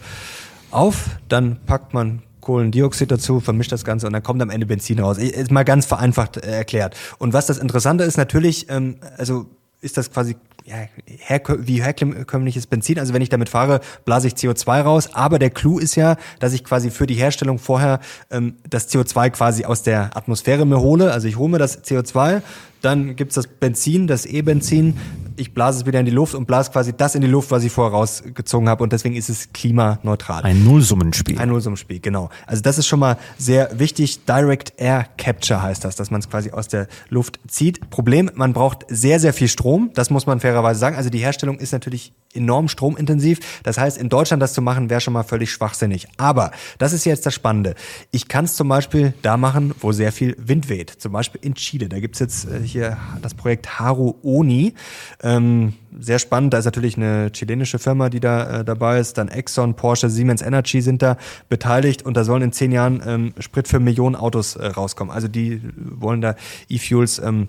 auf, dann packt man Kohlendioxid dazu, vermischt das Ganze und dann kommt am Ende Benzin raus. Ist mal ganz vereinfacht äh, erklärt. Und was das Interessante ist natürlich, ähm, also ist das quasi ja, herkö wie herkömmliches Benzin. Also wenn ich damit fahre, blase ich CO2 raus. Aber der Clou ist ja, dass ich quasi für die Herstellung vorher ähm, das CO2 quasi aus der Atmosphäre mir hole. Also ich hole mir das CO2, dann gibt's das Benzin, das E-Benzin. Ich blase es wieder in die Luft und blase quasi das in die Luft, was ich vorher rausgezogen habe. Und deswegen ist es klimaneutral. Ein Nullsummenspiel. Ein Nullsummenspiel, genau. Also das ist schon mal sehr wichtig. Direct Air Capture heißt das, dass man es quasi aus der Luft zieht. Problem, man braucht sehr, sehr viel Strom. Das muss man fairerweise sagen. Also die Herstellung ist natürlich enorm stromintensiv. Das heißt, in Deutschland das zu machen, wäre schon mal völlig schwachsinnig. Aber das ist jetzt das Spannende. Ich kann es zum Beispiel da machen, wo sehr viel Wind weht. Zum Beispiel in Chile. Da gibt's jetzt äh, hier das Projekt Haru Oni. Ähm, sehr spannend. Da ist natürlich eine chilenische Firma, die da äh, dabei ist. Dann Exxon, Porsche, Siemens Energy sind da beteiligt und da sollen in zehn Jahren ähm, Sprit für Millionen Autos äh, rauskommen. Also die wollen da E-Fuels ähm,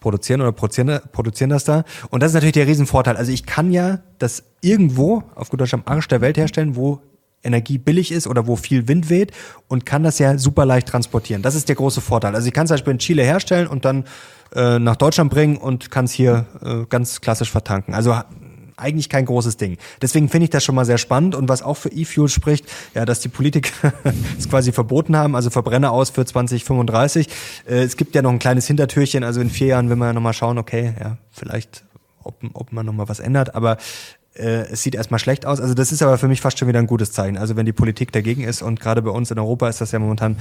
produzieren oder produzieren, produzieren das da. Und das ist natürlich der Riesenvorteil. Also ich kann ja das irgendwo auf gut Deutsch am Arsch der Welt herstellen, wo Energie billig ist oder wo viel Wind weht und kann das ja super leicht transportieren. Das ist der große Vorteil. Also ich kann es zum Beispiel in Chile herstellen und dann äh, nach Deutschland bringen und kann es hier äh, ganz klassisch vertanken. Also eigentlich kein großes Ding. Deswegen finde ich das schon mal sehr spannend und was auch für E-Fuel spricht, ja, dass die Politiker es quasi verboten haben, also Verbrenner aus für 2035. Äh, es gibt ja noch ein kleines Hintertürchen, also in vier Jahren will man ja nochmal schauen, okay, ja, vielleicht ob, ob man nochmal was ändert, aber äh, es sieht erstmal schlecht aus. Also das ist aber für mich fast schon wieder ein gutes Zeichen. Also wenn die Politik dagegen ist und gerade bei uns in Europa ist das ja momentan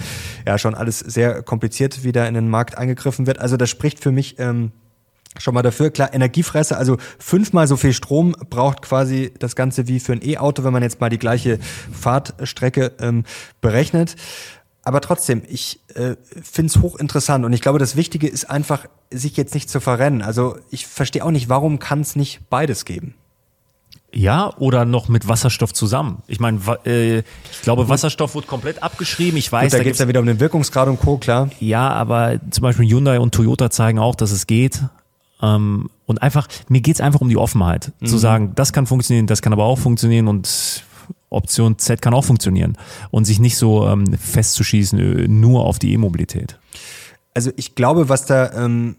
ja schon alles sehr kompliziert, wie da in den Markt eingegriffen wird. Also das spricht für mich ähm, schon mal dafür. Klar, Energiefresse, also fünfmal so viel Strom braucht quasi das Ganze wie für ein E-Auto, wenn man jetzt mal die gleiche Fahrtstrecke ähm, berechnet. Aber trotzdem, ich äh, finde es hochinteressant und ich glaube, das Wichtige ist einfach, sich jetzt nicht zu verrennen. Also ich verstehe auch nicht, warum kann es nicht beides geben. Ja, oder noch mit Wasserstoff zusammen. Ich meine, äh, ich glaube, Wasserstoff wird komplett abgeschrieben. Ich weiß, Gut, da, da geht es ja wieder um den Wirkungsgrad und Co., klar. Ja, aber zum Beispiel Hyundai und Toyota zeigen auch, dass es geht. Ähm, und einfach, mir geht's einfach um die Offenheit. Mhm. Zu sagen, das kann funktionieren, das kann aber auch funktionieren und Option Z kann auch funktionieren. Und sich nicht so ähm, festzuschießen, äh, nur auf die E-Mobilität. Also ich glaube, was da ähm,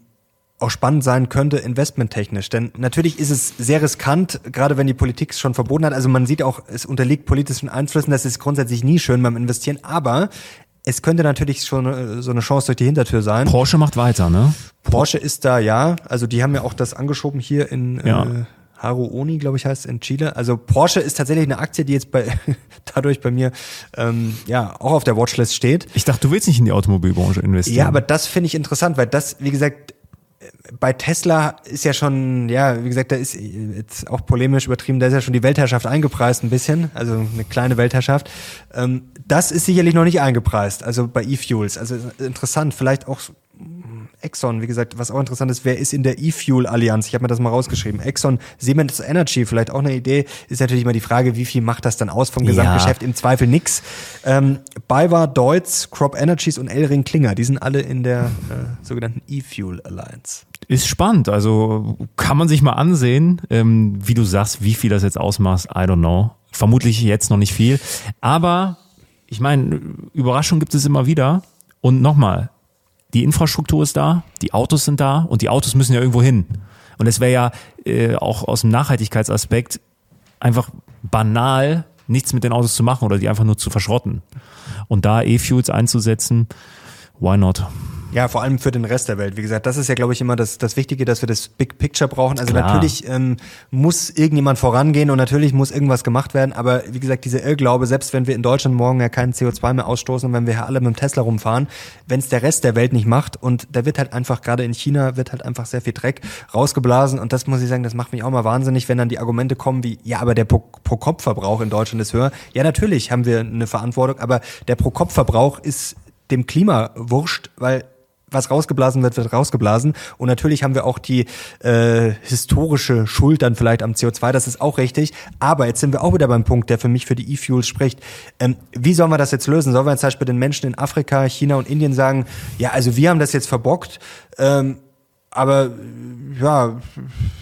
auch spannend sein könnte, investmenttechnisch. Denn natürlich ist es sehr riskant, gerade wenn die Politik es schon verboten hat. Also man sieht auch, es unterliegt politischen Einflüssen. Das ist grundsätzlich nie schön beim Investieren. Aber es könnte natürlich schon äh, so eine Chance durch die Hintertür sein. Porsche macht weiter, ne? Porsche ist da, ja. Also die haben ja auch das angeschoben hier in ja. äh, Haruoni, glaube ich, heißt in Chile. Also Porsche ist tatsächlich eine Aktie, die jetzt bei dadurch bei mir ähm, ja auch auf der Watchlist steht. Ich dachte, du willst nicht in die Automobilbranche investieren. Ja, aber das finde ich interessant, weil das, wie gesagt, bei Tesla ist ja schon, ja, wie gesagt, da ist jetzt auch polemisch übertrieben, da ist ja schon die Weltherrschaft eingepreist ein bisschen, also eine kleine Weltherrschaft. Ähm, das ist sicherlich noch nicht eingepreist, also bei E-Fuels. Also interessant, vielleicht auch Exxon, wie gesagt, was auch interessant ist, wer ist in der E-Fuel-Allianz? Ich habe mir das mal rausgeschrieben. Exxon, Siemens Energy, vielleicht auch eine Idee, ist natürlich immer die Frage, wie viel macht das dann aus vom Gesamtgeschäft? Ja. Im Zweifel nix. Ähm, BayWa, Deutz, Crop Energies und Elring Klinger, die sind alle in der äh, sogenannten E-Fuel Alliance. Ist spannend, also kann man sich mal ansehen, ähm, wie du sagst, wie viel das jetzt ausmacht, I don't know. Vermutlich jetzt noch nicht viel, aber ich meine, Überraschung gibt es immer wieder. Und nochmal, die Infrastruktur ist da, die Autos sind da und die Autos müssen ja irgendwo hin. Und es wäre ja äh, auch aus dem Nachhaltigkeitsaspekt einfach banal, nichts mit den Autos zu machen oder die einfach nur zu verschrotten. Und da E-Fuels einzusetzen, why not? Ja, vor allem für den Rest der Welt. Wie gesagt, das ist ja, glaube ich, immer das, das Wichtige, dass wir das Big Picture brauchen. Also Klar. natürlich ähm, muss irgendjemand vorangehen und natürlich muss irgendwas gemacht werden. Aber wie gesagt, dieser Irrglaube, selbst wenn wir in Deutschland morgen ja keinen CO2 mehr ausstoßen und wenn wir alle mit dem Tesla rumfahren, wenn es der Rest der Welt nicht macht und da wird halt einfach, gerade in China, wird halt einfach sehr viel Dreck rausgeblasen. Und das muss ich sagen, das macht mich auch mal wahnsinnig, wenn dann die Argumente kommen wie, ja, aber der Pro-Kopf-Verbrauch in Deutschland ist höher. Ja, natürlich haben wir eine Verantwortung, aber der Pro-Kopf-Verbrauch ist dem Klima wurscht, weil was rausgeblasen wird, wird rausgeblasen. Und natürlich haben wir auch die äh, historische Schuld dann vielleicht am CO2, das ist auch richtig. Aber jetzt sind wir auch wieder beim Punkt, der für mich für die E-Fuels spricht. Ähm, wie sollen wir das jetzt lösen? Sollen wir jetzt zum Beispiel den Menschen in Afrika, China und Indien sagen, ja, also wir haben das jetzt verbockt, ähm, aber ja,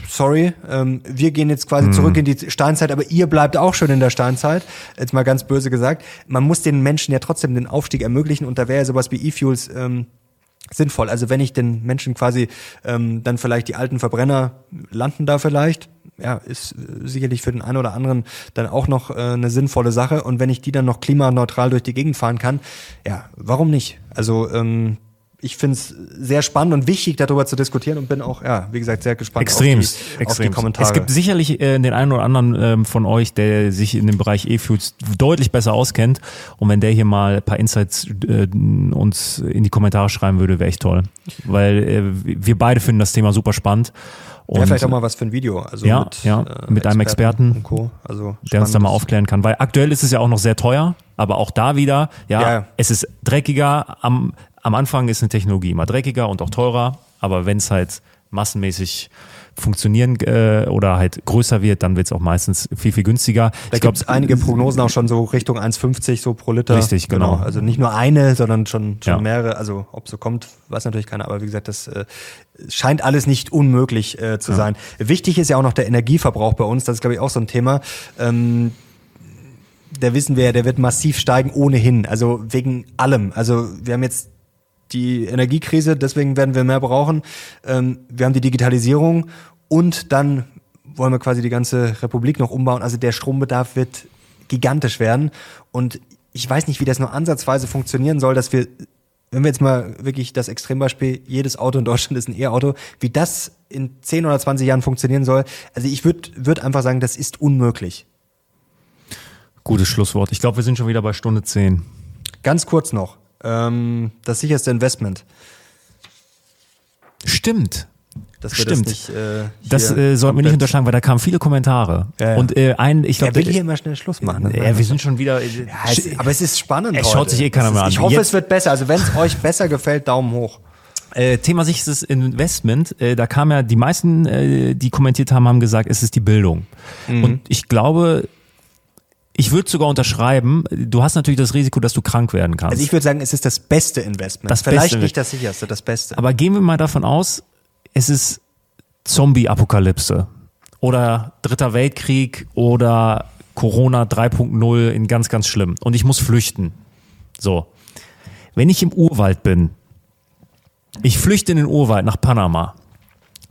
sorry, ähm, wir gehen jetzt quasi mhm. zurück in die Steinzeit, aber ihr bleibt auch schon in der Steinzeit, jetzt mal ganz böse gesagt. Man muss den Menschen ja trotzdem den Aufstieg ermöglichen und da wäre ja sowas wie E-Fuels ähm, sinnvoll. Also wenn ich den Menschen quasi ähm, dann vielleicht die alten Verbrenner landen da vielleicht, ja, ist äh, sicherlich für den einen oder anderen dann auch noch äh, eine sinnvolle Sache. Und wenn ich die dann noch klimaneutral durch die Gegend fahren kann, ja, warum nicht? Also ähm, ich finde es sehr spannend und wichtig, darüber zu diskutieren und bin auch, ja, wie gesagt, sehr gespannt extrem, auf, die, extrem. auf die Kommentare. Es gibt sicherlich äh, den einen oder anderen ähm, von euch, der sich in dem Bereich E-Fuels deutlich besser auskennt. Und wenn der hier mal ein paar Insights äh, uns in die Kommentare schreiben würde, wäre echt toll. Weil äh, wir beide finden das Thema super spannend. Und ja, vielleicht auch mal was für ein Video. Also ja, mit, ja, äh, mit einem Experten, Co. Also der uns da mal aufklären kann. Weil aktuell ist es ja auch noch sehr teuer, aber auch da wieder, ja, ja. es ist dreckiger am am Anfang ist eine Technologie immer dreckiger und auch teurer, aber wenn es halt massenmäßig funktionieren äh, oder halt größer wird, dann wird es auch meistens viel, viel günstiger. Da gibt es einige Prognosen auch schon so Richtung 1,50 so pro Liter. Richtig, genau. genau. Also nicht nur eine, sondern schon, schon ja. mehrere. Also ob so kommt, weiß natürlich keiner, aber wie gesagt, das äh, scheint alles nicht unmöglich äh, zu ja. sein. Wichtig ist ja auch noch der Energieverbrauch bei uns, das ist glaube ich auch so ein Thema. Ähm, da wissen wir ja, der wird massiv steigen ohnehin, also wegen allem. Also wir haben jetzt die Energiekrise, deswegen werden wir mehr brauchen. Ähm, wir haben die Digitalisierung und dann wollen wir quasi die ganze Republik noch umbauen. Also der Strombedarf wird gigantisch werden. Und ich weiß nicht, wie das nur ansatzweise funktionieren soll, dass wir, wenn wir jetzt mal wirklich das Extrembeispiel, jedes Auto in Deutschland ist ein E-Auto, wie das in 10 oder 20 Jahren funktionieren soll. Also ich würde würd einfach sagen, das ist unmöglich. Gutes Schlusswort. Ich glaube, wir sind schon wieder bei Stunde 10. Ganz kurz noch ähm, das sicherste Investment. Stimmt. Das Stimmt. Das, nicht, äh, das äh, sollten wir nicht unterschlagen, weil da kamen viele Kommentare. Ja, ja. Und äh, ein, ich glaube, er will hier immer schnell Schluss machen. Ne? Ja, wir sind schon wieder. Es, aber es ist spannend. Es schaut sich eh keiner mehr an. Ich hoffe, Jetzt, es wird besser. Also wenn es euch besser gefällt, Daumen hoch. Äh, Thema sicheres Investment, äh, da kam ja die meisten, äh, die kommentiert haben, haben gesagt, es ist die Bildung. Mhm. Und ich glaube, ich würde sogar unterschreiben, du hast natürlich das Risiko, dass du krank werden kannst. Also ich würde sagen, es ist das beste Investment. Das Vielleicht beste. nicht das sicherste, das Beste. Aber gehen wir mal davon aus, es ist Zombie-Apokalypse oder Dritter Weltkrieg oder Corona 3.0 in ganz, ganz schlimm und ich muss flüchten. So. Wenn ich im Urwald bin, ich flüchte in den Urwald nach Panama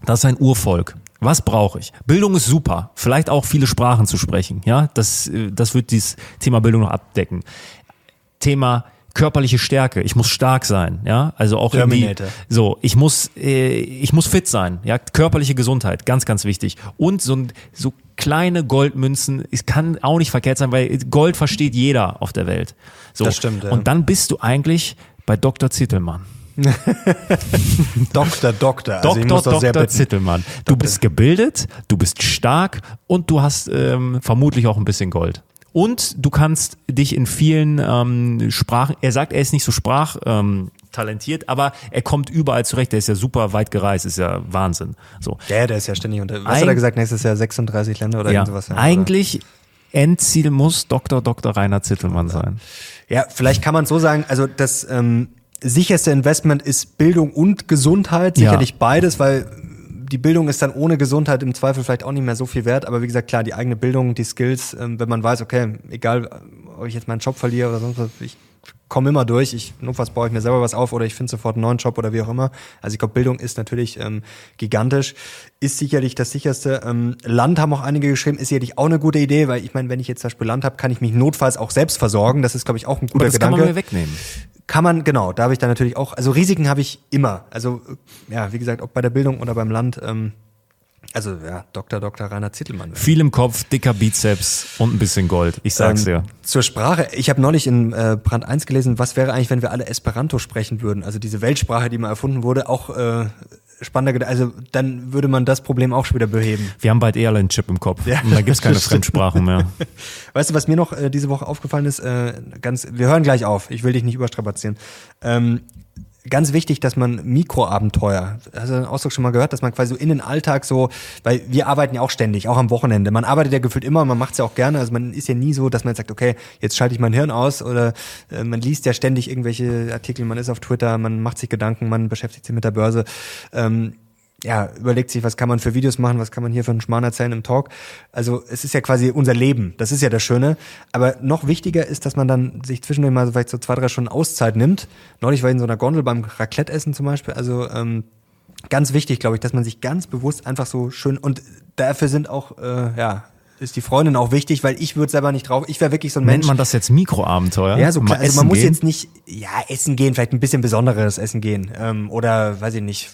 Das ist ein Urvolk. Was brauche ich? Bildung ist super. Vielleicht auch viele Sprachen zu sprechen. Ja, das, äh, das wird dieses Thema Bildung noch abdecken. Thema körperliche Stärke. Ich muss stark sein, ja, also auch Terminator. irgendwie so. Ich muss, äh, ich muss fit sein, ja, körperliche Gesundheit, ganz, ganz wichtig. Und so so kleine Goldmünzen, es kann auch nicht verkehrt sein, weil Gold versteht jeder auf der Welt. So. Das stimmt. Ja. Und dann bist du eigentlich bei Dr. Zittelmann. Doktor, Doktor. Also Doktor, Doktor Zittelmann. Du Doktor. bist gebildet, du bist stark und du hast ähm, vermutlich auch ein bisschen Gold. Und du kannst dich in vielen ähm, Sprachen, er sagt, er ist nicht so sprachtalentiert, ähm, aber er kommt überall zurecht. Der ist ja super weit gereist, ist ja Wahnsinn. So. Ja, der ist ja ständig unter. Was Eig hat er gesagt? Nächstes Jahr 36 Länder oder ja, irgendwas? Ja, eigentlich Endziel muss Dr. Dr. Rainer Zittelmann sein. Ja, vielleicht kann man so sagen, also das ähm, sicherste Investment ist Bildung und Gesundheit, sicherlich ja. beides, weil die Bildung ist dann ohne Gesundheit im Zweifel vielleicht auch nicht mehr so viel wert, aber wie gesagt, klar, die eigene Bildung, die Skills, ähm, wenn man weiß, okay, egal, ob ich jetzt meinen Job verliere oder sonst was, ich komme immer durch, ich notfalls baue ich mir selber was auf oder ich finde sofort einen neuen Job oder wie auch immer. Also ich glaube, Bildung ist natürlich ähm, gigantisch, ist sicherlich das sicherste. Ähm, Land haben auch einige geschrieben, ist sicherlich auch eine gute Idee, weil ich meine, wenn ich jetzt zum Beispiel Land habe, kann ich mich notfalls auch selbst versorgen. Das ist, glaube ich, auch ein guter Aber das Gedanke. Kann man mir wegnehmen. Kann man, genau, da habe ich dann natürlich auch, also Risiken habe ich immer. Also, ja, wie gesagt, ob bei der Bildung oder beim Land, ähm, also ja, Dr. Dr. Rainer Zittelmann. Viel im Kopf, dicker Bizeps und ein bisschen Gold. Ich sag's ähm, dir. Zur Sprache. Ich habe neulich in äh, Brand 1 gelesen, was wäre eigentlich, wenn wir alle Esperanto sprechen würden? Also diese Weltsprache, die mal erfunden wurde, auch äh, spannender, also dann würde man das Problem auch schon wieder beheben. Wir haben bald eh alle einen Chip im Kopf ja, und da gibt's keine Fremdsprachen mehr. Weißt du, was mir noch äh, diese Woche aufgefallen ist? Äh, ganz, wir hören gleich auf. Ich will dich nicht überstrapazieren. Ähm, ganz wichtig, dass man Mikroabenteuer, hast du den Ausdruck schon mal gehört, dass man quasi so in den Alltag so, weil wir arbeiten ja auch ständig, auch am Wochenende. Man arbeitet ja gefühlt immer, man macht es ja auch gerne. Also man ist ja nie so, dass man sagt, okay, jetzt schalte ich mein Hirn aus oder äh, man liest ja ständig irgendwelche Artikel, man ist auf Twitter, man macht sich Gedanken, man beschäftigt sich mit der Börse. Ähm, ja, überlegt sich, was kann man für Videos machen, was kann man hier für einen Schmarrn erzählen im Talk. Also es ist ja quasi unser Leben, das ist ja das Schöne. Aber noch wichtiger ist, dass man dann sich zwischendurch mal vielleicht so zwei, drei Stunden Auszeit nimmt. Neulich war ich in so einer Gondel beim Raclette-Essen zum Beispiel. Also ähm, ganz wichtig, glaube ich, dass man sich ganz bewusst einfach so schön und dafür sind auch äh, ja ist die Freundin auch wichtig, weil ich würde selber nicht drauf. Ich wäre wirklich so ein Nennt Mensch. man das jetzt Mikroabenteuer? Ja, so klar. Also man muss gehen? jetzt nicht, ja, essen gehen, vielleicht ein bisschen besonderes Essen gehen ähm, oder weiß ich nicht,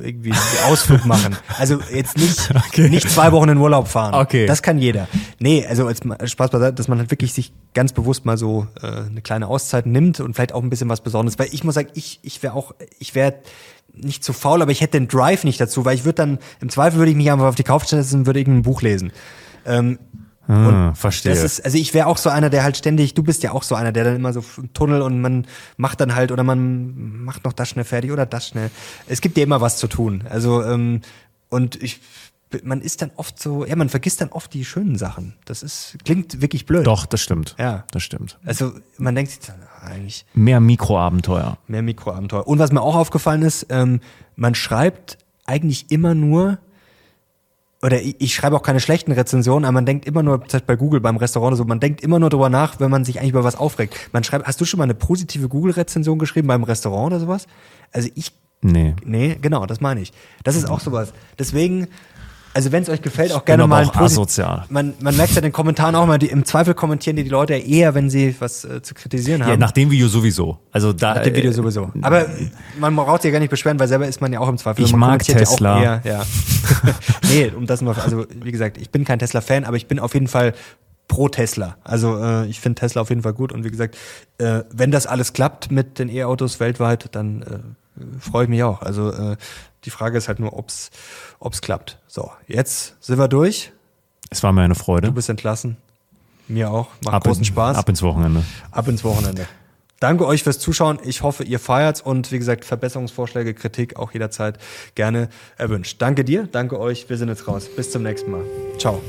irgendwie Ausflug machen. Also jetzt nicht okay. nicht zwei Wochen in Urlaub fahren. Okay. Das kann jeder. Nee, also als Spaß beiseite, dass man halt wirklich sich ganz bewusst mal so äh, eine kleine Auszeit nimmt und vielleicht auch ein bisschen was Besonderes. Weil ich muss sagen, ich ich wäre auch, ich wäre nicht zu faul, aber ich hätte den Drive nicht dazu, weil ich würde dann, im Zweifel würde ich mich einfach auf die Couch setzen und würde irgendein Buch lesen. Ähm, ah, verstehe. Das ist, also ich wäre auch so einer, der halt ständig, du bist ja auch so einer, der dann immer so Tunnel und man macht dann halt oder man macht noch das schnell fertig oder das schnell. Es gibt ja immer was zu tun. Also ähm, und ich man ist dann oft so, ja, man vergisst dann oft die schönen Sachen. Das ist, klingt wirklich blöd. Doch, das stimmt. Ja. Das stimmt. Also, man denkt sich dann eigentlich. Mehr Mikroabenteuer. Mehr Mikroabenteuer. Und was mir auch aufgefallen ist, ähm, man schreibt eigentlich immer nur oder ich, ich schreibe auch keine schlechten Rezensionen, aber man denkt immer nur, zum Beispiel bei Google beim Restaurant so, man denkt immer nur drüber nach, wenn man sich eigentlich über was aufregt. Man schreibt, hast du schon mal eine positive Google-Rezension geschrieben beim Restaurant oder sowas? Also ich. Nee. Nee, genau, das meine ich. Das ist auch sowas. Deswegen, also wenn es euch gefällt, auch gerne mal ein asozial. Man, man merkt ja in den Kommentaren auch mal, die, im Zweifel kommentieren die, die Leute eher, wenn sie was äh, zu kritisieren haben. Ja, nach dem Video sowieso. Also da, nach dem Video äh, sowieso. Aber man braucht sich ja gar nicht beschweren, weil selber ist man ja auch im Zweifel. Ich man mag Tesla. Ja, auch eher, ja. nee, um das mal, also wie gesagt, ich bin kein Tesla-Fan, aber ich bin auf jeden Fall pro Tesla. Also äh, ich finde Tesla auf jeden Fall gut und wie gesagt, äh, wenn das alles klappt mit den E-Autos weltweit, dann äh, freue ich mich auch. Also äh, die Frage ist halt nur, ob's ob's klappt. So, jetzt sind wir durch. Es war mir eine Freude. Du bist entlassen. Mir auch. Macht ab großen in, Spaß. Ab ins Wochenende. Ab ins Wochenende. Danke euch fürs Zuschauen. Ich hoffe, ihr feiert's und wie gesagt, Verbesserungsvorschläge, Kritik auch jederzeit gerne erwünscht. Danke dir, danke euch. Wir sind jetzt raus. Bis zum nächsten Mal. Ciao.